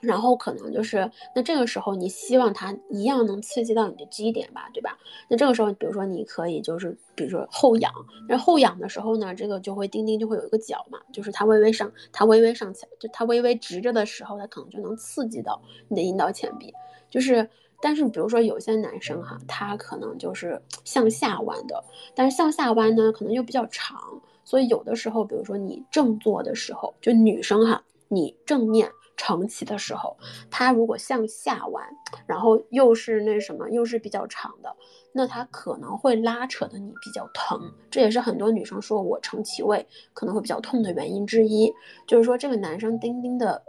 然后可能就是那这个时候你希望他一样能刺激到你的基点吧，对吧？那这个时候，比如说你可以就是比如说后仰，那后仰的时候呢，这个就会丁丁就会有一个角嘛，就是它微微上，它微微上翘，就它微微直着的时候，它可能就能刺激到你的阴道前壁。就是，但是比如说有些男生哈，他可能就是向下弯的，但是向下弯呢，可能又比较长。所以有的时候，比如说你正坐的时候，就女生哈，你正面撑起的时候，她如果向下弯，然后又是那什么，又是比较长的，那她可能会拉扯的你比较疼。这也是很多女生说我撑起位可能会比较痛的原因之一，就是说这个男生丁丁的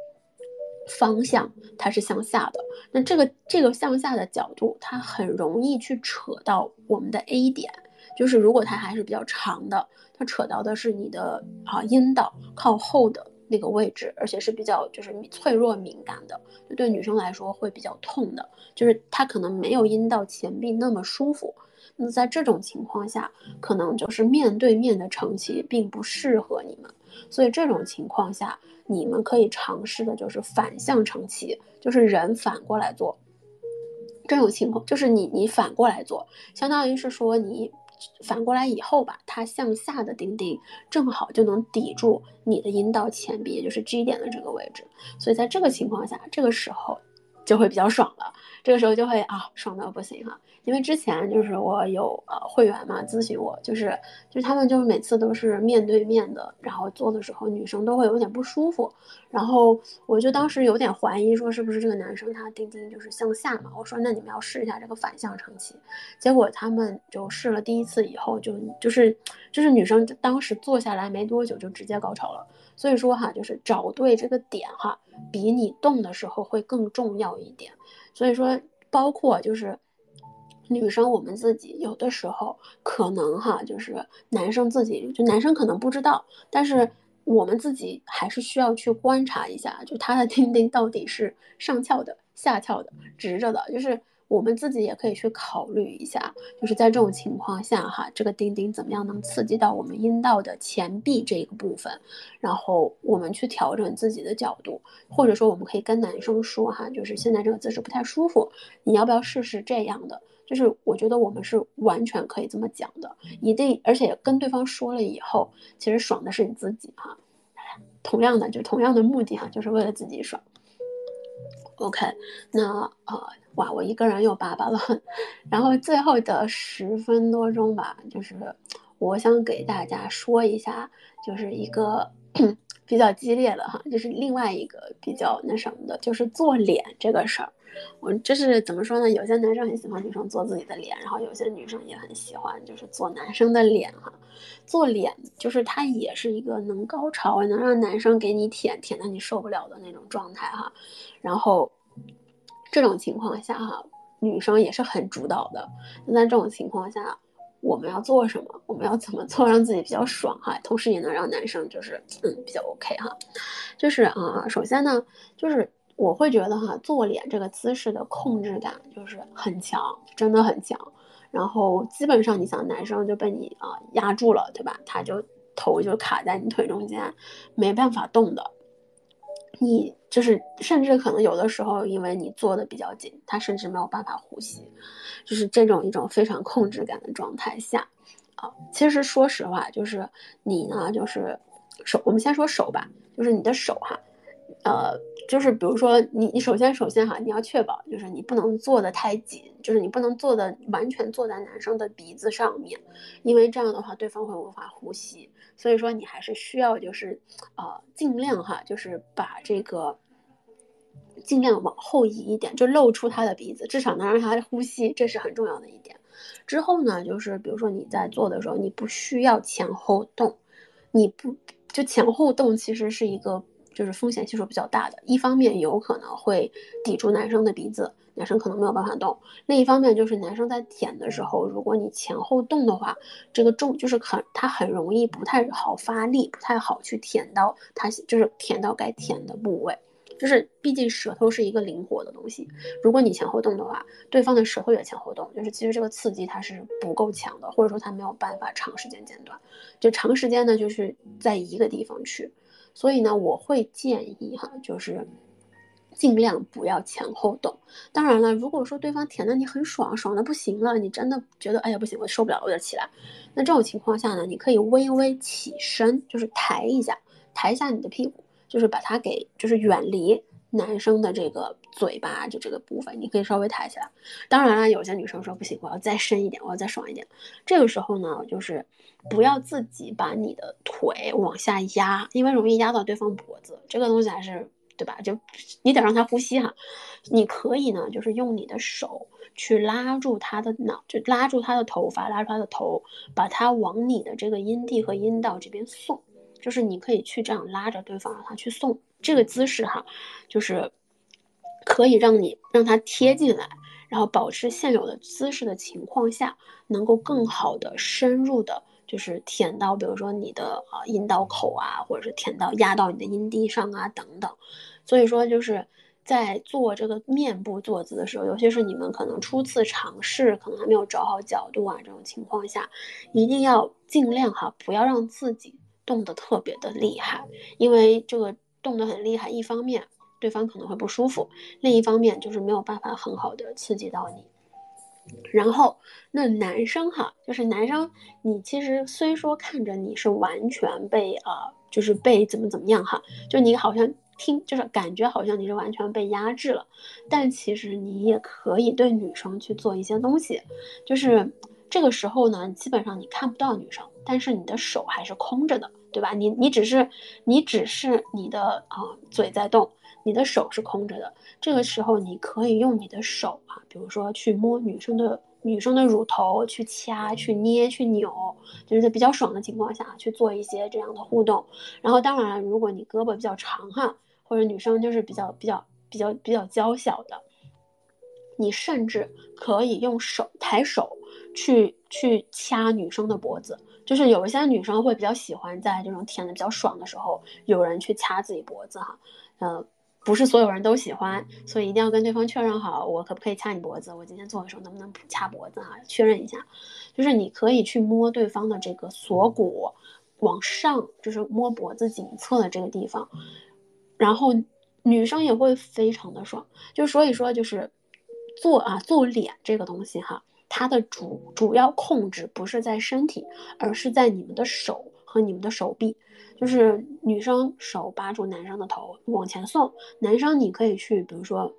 方向它是向下的，那这个这个向下的角度，它很容易去扯到我们的 A 点。就是如果它还是比较长的，扯到的是你的啊阴道靠后的那个位置，而且是比较就是脆弱敏感的，就对女生来说会比较痛的，就是它可能没有阴道前壁那么舒服。那在这种情况下，可能就是面对面的撑起并不适合你们，所以这种情况下，你们可以尝试的就是反向撑起，就是人反过来做。这种情况就是你你反过来做，相当于是说你。反过来以后吧，它向下的钉钉正好就能抵住你的阴道前壁，也就是 G 点的这个位置。所以在这个情况下，这个时候就会比较爽了。这个时候就会啊，爽到不行哈。因为之前就是我有呃会员嘛咨询我，就是就是他们就是每次都是面对面的，然后做的时候女生都会有点不舒服，然后我就当时有点怀疑说是不是这个男生他钉钉就是向下嘛，我说那你们要试一下这个反向撑起，结果他们就试了第一次以后就就是就是女生当时坐下来没多久就直接高潮了，所以说哈就是找对这个点哈，比你动的时候会更重要一点，所以说包括就是。女生，我们自己有的时候可能哈，就是男生自己，就男生可能不知道，但是我们自己还是需要去观察一下，就他的 丁丁到底是上翘的、下翘的、直着的，就是我们自己也可以去考虑一下，就是在这种情况下哈，这个丁丁怎么样能刺激到我们阴道的前壁这个部分，然后我们去调整自己的角度，或者说我们可以跟男生说哈，就是现在这个姿势不太舒服，你要不要试试这样的？就是我觉得我们是完全可以这么讲的，一定，而且跟对方说了以后，其实爽的是你自己哈。同样的，就同样的目的哈，就是为了自己爽。OK，那呃，哇，我一个人又叭叭了。然后最后的十分多钟吧，就是我想给大家说一下，就是一个 比较激烈的哈，就是另外一个比较那什么的，就是做脸这个事儿。我这是怎么说呢？有些男生很喜欢女生做自己的脸，然后有些女生也很喜欢就是做男生的脸哈。做脸就是它也是一个能高潮，能让男生给你舔舔的你受不了的那种状态哈。然后这种情况下哈，女生也是很主导的。那在这种情况下，我们要做什么？我们要怎么做让自己比较爽哈？同时也能让男生就是嗯比较 OK 哈。就是啊，首先呢，就是。我会觉得哈，做脸这个姿势的控制感就是很强，真的很强。然后基本上你想男生就被你啊压住了，对吧？他就头就卡在你腿中间，没办法动的。你就是甚至可能有的时候，因为你坐的比较紧，他甚至没有办法呼吸，就是这种一种非常控制感的状态下啊。其实说实话，就是你呢，就是手，我们先说手吧，就是你的手哈。呃，就是比如说你，你首先首先哈，你要确保就是你不能坐的太紧，就是你不能坐的完全坐在男生的鼻子上面，因为这样的话对方会无法呼吸。所以说你还是需要就是呃尽量哈，就是把这个尽量往后移一点，就露出他的鼻子，至少能让他呼吸，这是很重要的一点。之后呢，就是比如说你在做的时候，你不需要前后动，你不就前后动其实是一个。就是风险系数比较大的，一方面有可能会抵住男生的鼻子，男生可能没有办法动；另一方面就是男生在舔的时候，如果你前后动的话，这个重就是很他很容易不太好发力，不太好去舔到他就是舔到该舔的部位。就是毕竟舌头是一个灵活的东西，如果你前后动的话，对方的舌头也前后动，就是其实这个刺激它是不够强的，或者说它没有办法长时间间断，就长时间呢就是在一个地方去。所以呢，我会建议哈，就是尽量不要前后动。当然了，如果说对方舔的你很爽，爽的不行了，你真的觉得哎呀不行，我受不了了，我得起来。那这种情况下呢，你可以微微起身，就是抬一下，抬一下你的屁股，就是把它给就是远离。男生的这个嘴巴就这个部分，你可以稍微抬起来。当然了，有些女生说不行，我要再深一点，我要再爽一点。这个时候呢，就是不要自己把你的腿往下压，因为容易压到对方脖子。这个东西还是对吧？就你得让他呼吸哈。你可以呢，就是用你的手去拉住他的脑，就拉住他的头发，拉住他的头，把他往你的这个阴蒂和阴道这边送。就是你可以去这样拉着对方，让他去送。这个姿势哈，就是可以让你让他贴进来，然后保持现有的姿势的情况下，能够更好的深入的，就是舔到，比如说你的啊阴道口啊，或者是舔到压到你的阴蒂上啊等等。所以说就是在做这个面部坐姿的时候，尤其是你们可能初次尝试，可能还没有找好角度啊这种情况下，一定要尽量哈，不要让自己动得特别的厉害，因为这个。动得很厉害，一方面对方可能会不舒服，另一方面就是没有办法很好的刺激到你。然后那男生哈，就是男生，你其实虽说看着你是完全被啊，就是被怎么怎么样哈，就你好像听就是感觉好像你是完全被压制了，但其实你也可以对女生去做一些东西，就是这个时候呢，基本上你看不到女生，但是你的手还是空着的。对吧？你你只是你只是你的啊嘴在动，你的手是空着的。这个时候你可以用你的手啊，比如说去摸女生的女生的乳头，去掐、去捏、去扭，就是在比较爽的情况下去做一些这样的互动。然后当然，如果你胳膊比较长哈，或者女生就是比较比较比较比较娇小的，你甚至可以用手抬手去去掐女生的脖子。就是有一些女生会比较喜欢在这种舔的比较爽的时候，有人去掐自己脖子哈，呃，不是所有人都喜欢，所以一定要跟对方确认好，我可不可以掐你脖子？我今天做的时候能不能掐脖子哈？确认一下，就是你可以去摸对方的这个锁骨，往上就是摸脖子颈侧的这个地方，然后女生也会非常的爽，就所以说就是做啊做脸这个东西哈。它的主主要控制不是在身体，而是在你们的手和你们的手臂。就是女生手把住男生的头往前送，男生你可以去，比如说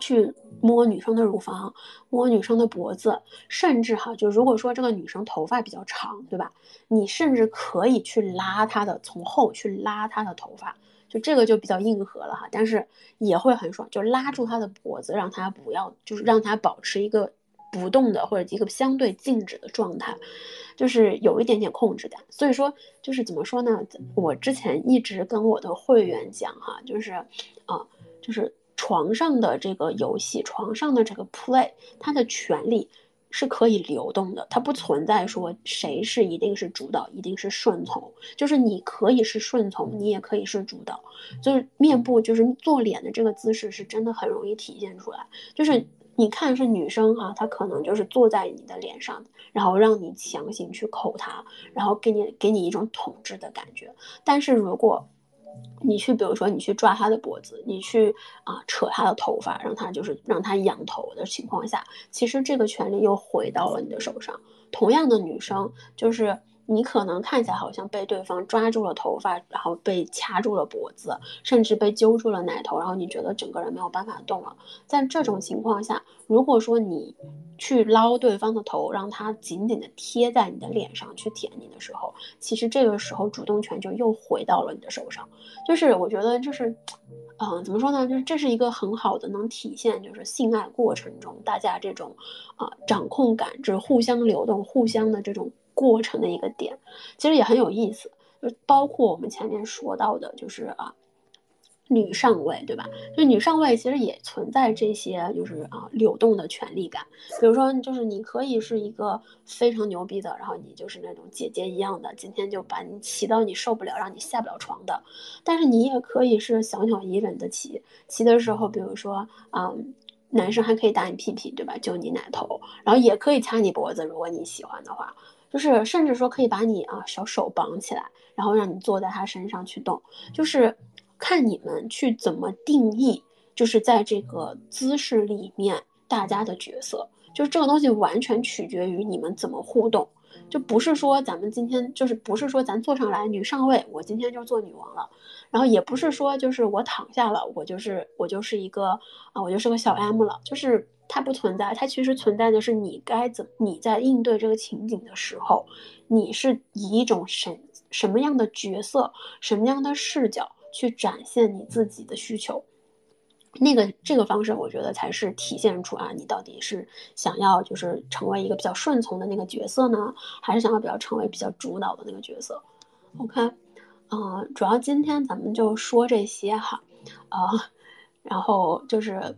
去摸女生的乳房，摸女生的脖子，甚至哈，就如果说这个女生头发比较长，对吧？你甚至可以去拉她的，从后去拉她的头发，就这个就比较硬核了哈，但是也会很爽，就拉住她的脖子，让她不要，就是让她保持一个。不动的或者一个相对静止的状态，就是有一点点控制感。所以说，就是怎么说呢？我之前一直跟我的会员讲哈，就是啊，就是床上的这个游戏，床上的这个 play，它的权利是可以流动的，它不存在说谁是一定是主导，一定是顺从，就是你可以是顺从，你也可以是主导。就是面部，就是做脸的这个姿势，是真的很容易体现出来。就是你看是女生哈，她可能就是坐在你的脸上，然后让你强行去抠它，然后给你给你一种统治的感觉。但是如果你去，比如说你去抓她的脖子，你去啊扯她的头发，让她就是让她仰头的情况下，其实这个权利又回到了你的手上。同样的女生，就是你可能看起来好像被对方抓住了头发，然后被掐住了脖子，甚至被揪住了奶头，然后你觉得整个人没有办法动了。在这种情况下，如果说你去捞对方的头，让他紧紧的贴在你的脸上去舔你的时候，其实这个时候主动权就又回到了你的手上。就是我觉得，就是，嗯，怎么说呢？就是这是一个很好的能体现，就是性爱过程中大家这种啊掌控感，就是互相流动、互相的这种过程的一个点。其实也很有意思，就包括我们前面说到的，就是啊。女上位，对吧？就女上位其实也存在这些，就是啊流动的权利感。比如说，就是你可以是一个非常牛逼的，然后你就是那种姐姐一样的，今天就把你骑到你受不了，让你下不了床的。但是你也可以是小鸟依人的骑，骑的时候，比如说啊，男生还可以打你屁屁，对吧？揪你奶头，然后也可以掐你脖子，如果你喜欢的话，就是甚至说可以把你啊小手绑起来，然后让你坐在他身上去动，就是。看你们去怎么定义，就是在这个姿势里面大家的角色，就是这个东西完全取决于你们怎么互动，就不是说咱们今天就是不是说咱坐上来女上位，我今天就做女王了，然后也不是说就是我躺下了，我就是我就是一个啊，我就是个小 M 了，就是它不存在，它其实存在的是你该怎你在应对这个情景的时候，你是以一种什什么样的角色，什么样的视角。去展现你自己的需求，那个这个方式，我觉得才是体现出啊，你到底是想要就是成为一个比较顺从的那个角色呢，还是想要比较成为比较主导的那个角色？OK，嗯，主要今天咱们就说这些哈，啊，然后就是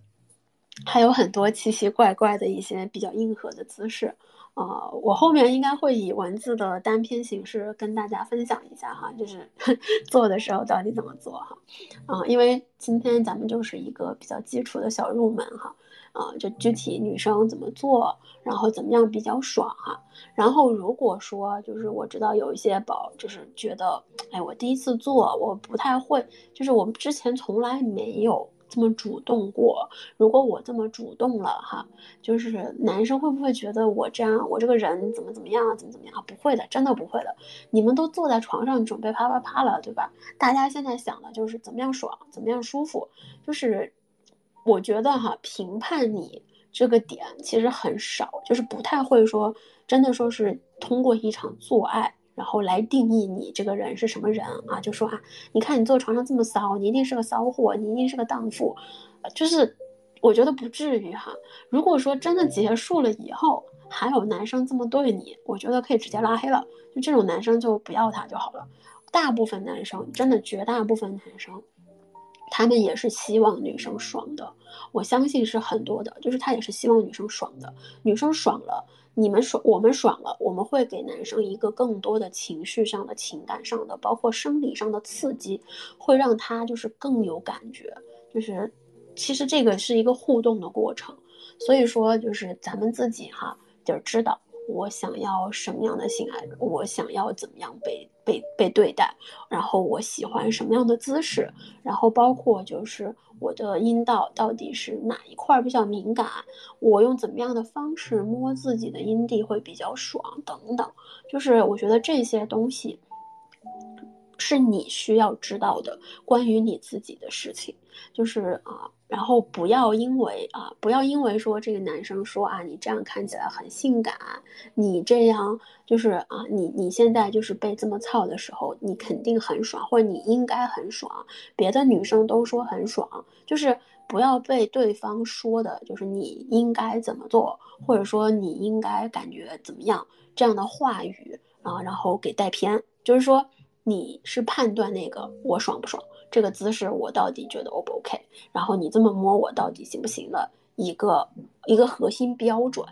还有很多奇奇怪怪的一些比较硬核的姿势。呃，我后面应该会以文字的单篇形式跟大家分享一下哈，就是 做的时候到底怎么做哈，啊，因为今天咱们就是一个比较基础的小入门哈，啊，就具体女生怎么做，然后怎么样比较爽哈，然后如果说就是我知道有一些宝就是觉得，哎，我第一次做我不太会，就是我们之前从来没有。这么主动过，如果我这么主动了哈，就是男生会不会觉得我这样，我这个人怎么怎么样啊，怎么怎么样？不会的，真的不会的。你们都坐在床上准备啪啪啪了，对吧？大家现在想的就是怎么样爽，怎么样舒服。就是我觉得哈，评判你这个点其实很少，就是不太会说真的说是通过一场做爱。然后来定义你这个人是什么人啊？就说啊，你看你坐床上这么骚，你一定是个骚货，你一定是个荡妇，就是我觉得不至于哈。如果说真的结束了以后还有男生这么对你，我觉得可以直接拉黑了，就这种男生就不要他就好了。大部分男生真的绝大部分男生，他们也是希望女生爽的，我相信是很多的，就是他也是希望女生爽的，女生爽了。你们爽，我们爽了，我们会给男生一个更多的情绪上的、情感上的，包括生理上的刺激，会让他就是更有感觉。就是，其实这个是一个互动的过程，所以说就是咱们自己哈，就知道。我想要什么样的性爱？我想要怎么样被被被对待？然后我喜欢什么样的姿势？然后包括就是我的阴道到底是哪一块比较敏感？我用怎么样的方式摸自己的阴蒂会比较爽？等等，就是我觉得这些东西是你需要知道的关于你自己的事情，就是啊。然后不要因为啊，不要因为说这个男生说啊，你这样看起来很性感，你这样就是啊，你你现在就是被这么操的时候，你肯定很爽，或者你应该很爽。别的女生都说很爽，就是不要被对方说的，就是你应该怎么做，或者说你应该感觉怎么样这样的话语啊，然后给带偏。就是说你是判断那个我爽不爽。这个姿势我到底觉得 O 不 OK？然后你这么摸我到底行不行的？一个一个核心标准，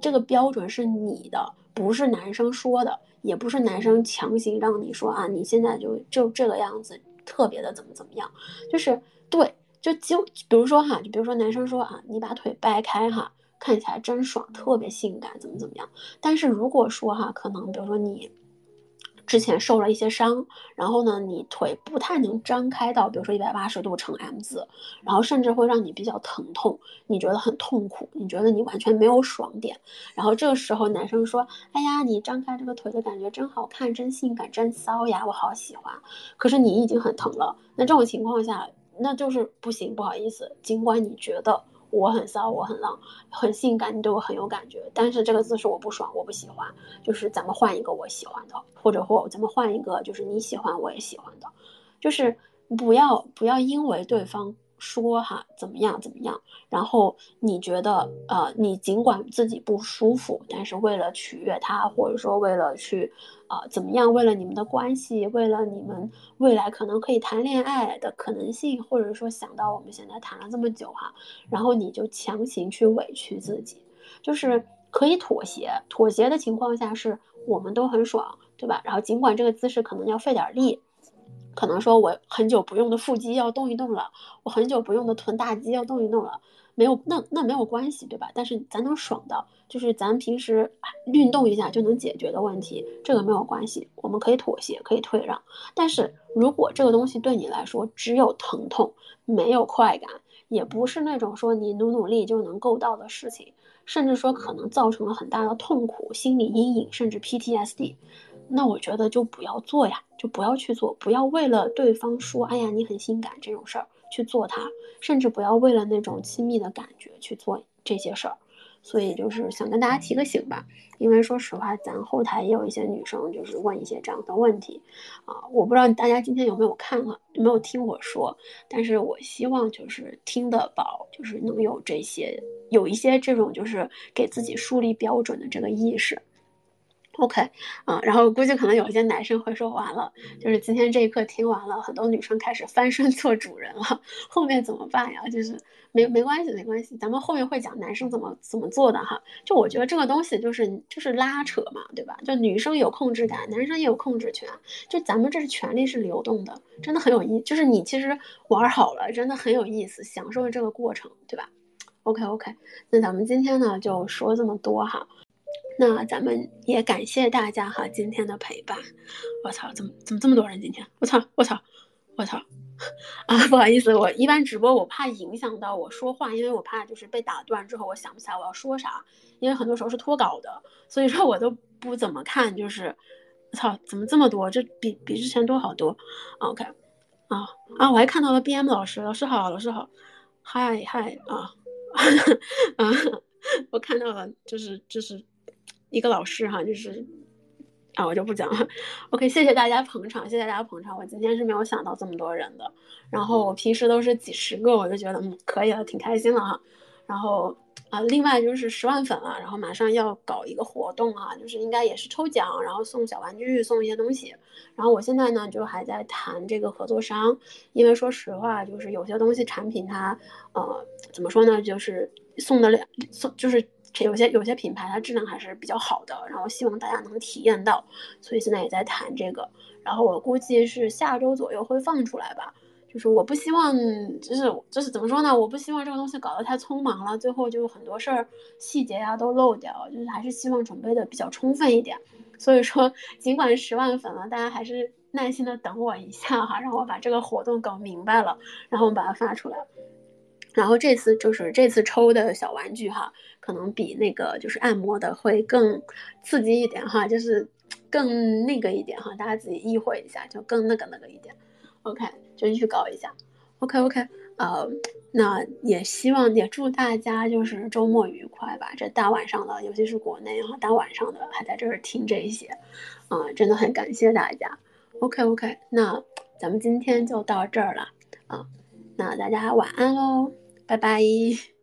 这个标准是你的，不是男生说的，也不是男生强行让你说啊，你现在就就这个样子，特别的怎么怎么样，就是对，就就比如说哈，就比如说男生说啊，你把腿掰开哈，看起来真爽，特别性感，怎么怎么样，但是如果说哈，可能比如说你。之前受了一些伤，然后呢，你腿不太能张开到，比如说一百八十度成 M 字，然后甚至会让你比较疼痛，你觉得很痛苦，你觉得你完全没有爽点，然后这个时候男生说，哎呀，你张开这个腿的感觉真好看，真性感，真骚呀，我好喜欢。可是你已经很疼了，那这种情况下，那就是不行，不好意思，尽管你觉得。我很骚，我很浪，很性感，你对我很有感觉，但是这个姿势我不爽，我不喜欢，就是咱们换一个我喜欢的，或者或咱们换一个就是你喜欢我也喜欢的，就是不要不要因为对方。说哈怎么样怎么样，然后你觉得呃你尽管自己不舒服，但是为了取悦他，或者说为了去啊怎么样，为了你们的关系，为了你们未来可能可以谈恋爱的可能性，或者说想到我们现在谈了这么久哈，然后你就强行去委屈自己，就是可以妥协，妥协的情况下是我们都很爽，对吧？然后尽管这个姿势可能要费点力。可能说，我很久不用的腹肌要动一动了，我很久不用的臀大肌要动一动了，没有，那那没有关系，对吧？但是咱能爽的，就是咱平时运动一下就能解决的问题，这个没有关系，我们可以妥协，可以退让。但是如果这个东西对你来说只有疼痛，没有快感，也不是那种说你努努力就能够到的事情，甚至说可能造成了很大的痛苦、心理阴影，甚至 PTSD。那我觉得就不要做呀，就不要去做，不要为了对方说“哎呀，你很性感”这种事儿去做它，甚至不要为了那种亲密的感觉去做这些事儿。所以就是想跟大家提个醒吧，因为说实话，咱后台也有一些女生就是问一些这样的问题啊，我不知道大家今天有没有看啊，有没有听我说，但是我希望就是听得饱，就是能有这些，有一些这种就是给自己树立标准的这个意识。OK，啊，然后估计可能有一些男生会说完了，就是今天这一课听完了，很多女生开始翻身做主人了，后面怎么办呀？就是没没关系，没关系，咱们后面会讲男生怎么怎么做的哈。就我觉得这个东西就是就是拉扯嘛，对吧？就女生有控制感，男生也有控制权，就咱们这是权力是流动的，真的很有意，就是你其实玩好了，真的很有意思，享受这个过程，对吧？OK OK，那咱们今天呢就说这么多哈。那咱们也感谢大家哈，今天的陪伴。我操，怎么怎么这么多人？今天我操，我操，我操！啊，不好意思，我一般直播我怕影响到我说话，因为我怕就是被打断之后我想不起来我要说啥，因为很多时候是脱稿的，所以说我都不怎么看。就是我操，怎么这么多？这比比之前多好多。OK，啊啊，我还看到了 BM 老师，老师好，老师好，嗨嗨啊啊，我看到了，就是就是。一个老师哈，就是啊，我就不讲了。OK，谢谢大家捧场，谢谢大家捧场。我今天是没有想到这么多人的，然后我平时都是几十个，我就觉得嗯可以了，挺开心了哈。然后啊，另外就是十万粉了，然后马上要搞一个活动啊，就是应该也是抽奖，然后送小玩具，送一些东西。然后我现在呢就还在谈这个合作商，因为说实话，就是有些东西产品它呃怎么说呢，就是送的了送就是。有些有些品牌它质量还是比较好的，然后希望大家能体验到，所以现在也在谈这个。然后我估计是下周左右会放出来吧。就是我不希望，就是就是怎么说呢？我不希望这个东西搞得太匆忙了，最后就很多事儿细节呀都漏掉。就是还是希望准备的比较充分一点。所以说，尽管十万粉了，大家还是耐心的等我一下哈，让我把这个活动搞明白了，然后我把它发出来。然后这次就是这次抽的小玩具哈，可能比那个就是按摩的会更刺激一点哈，就是更那个一点哈，大家自己意会一下，就更那个那个一点。OK，就预告一下。OK OK，呃，那也希望也祝大家就是周末愉快吧。这大晚上的，尤其是国内哈，大晚上的还在这儿听这些，啊，真的很感谢大家。OK OK，那咱们今天就到这儿了啊，那大家晚安喽。拜拜。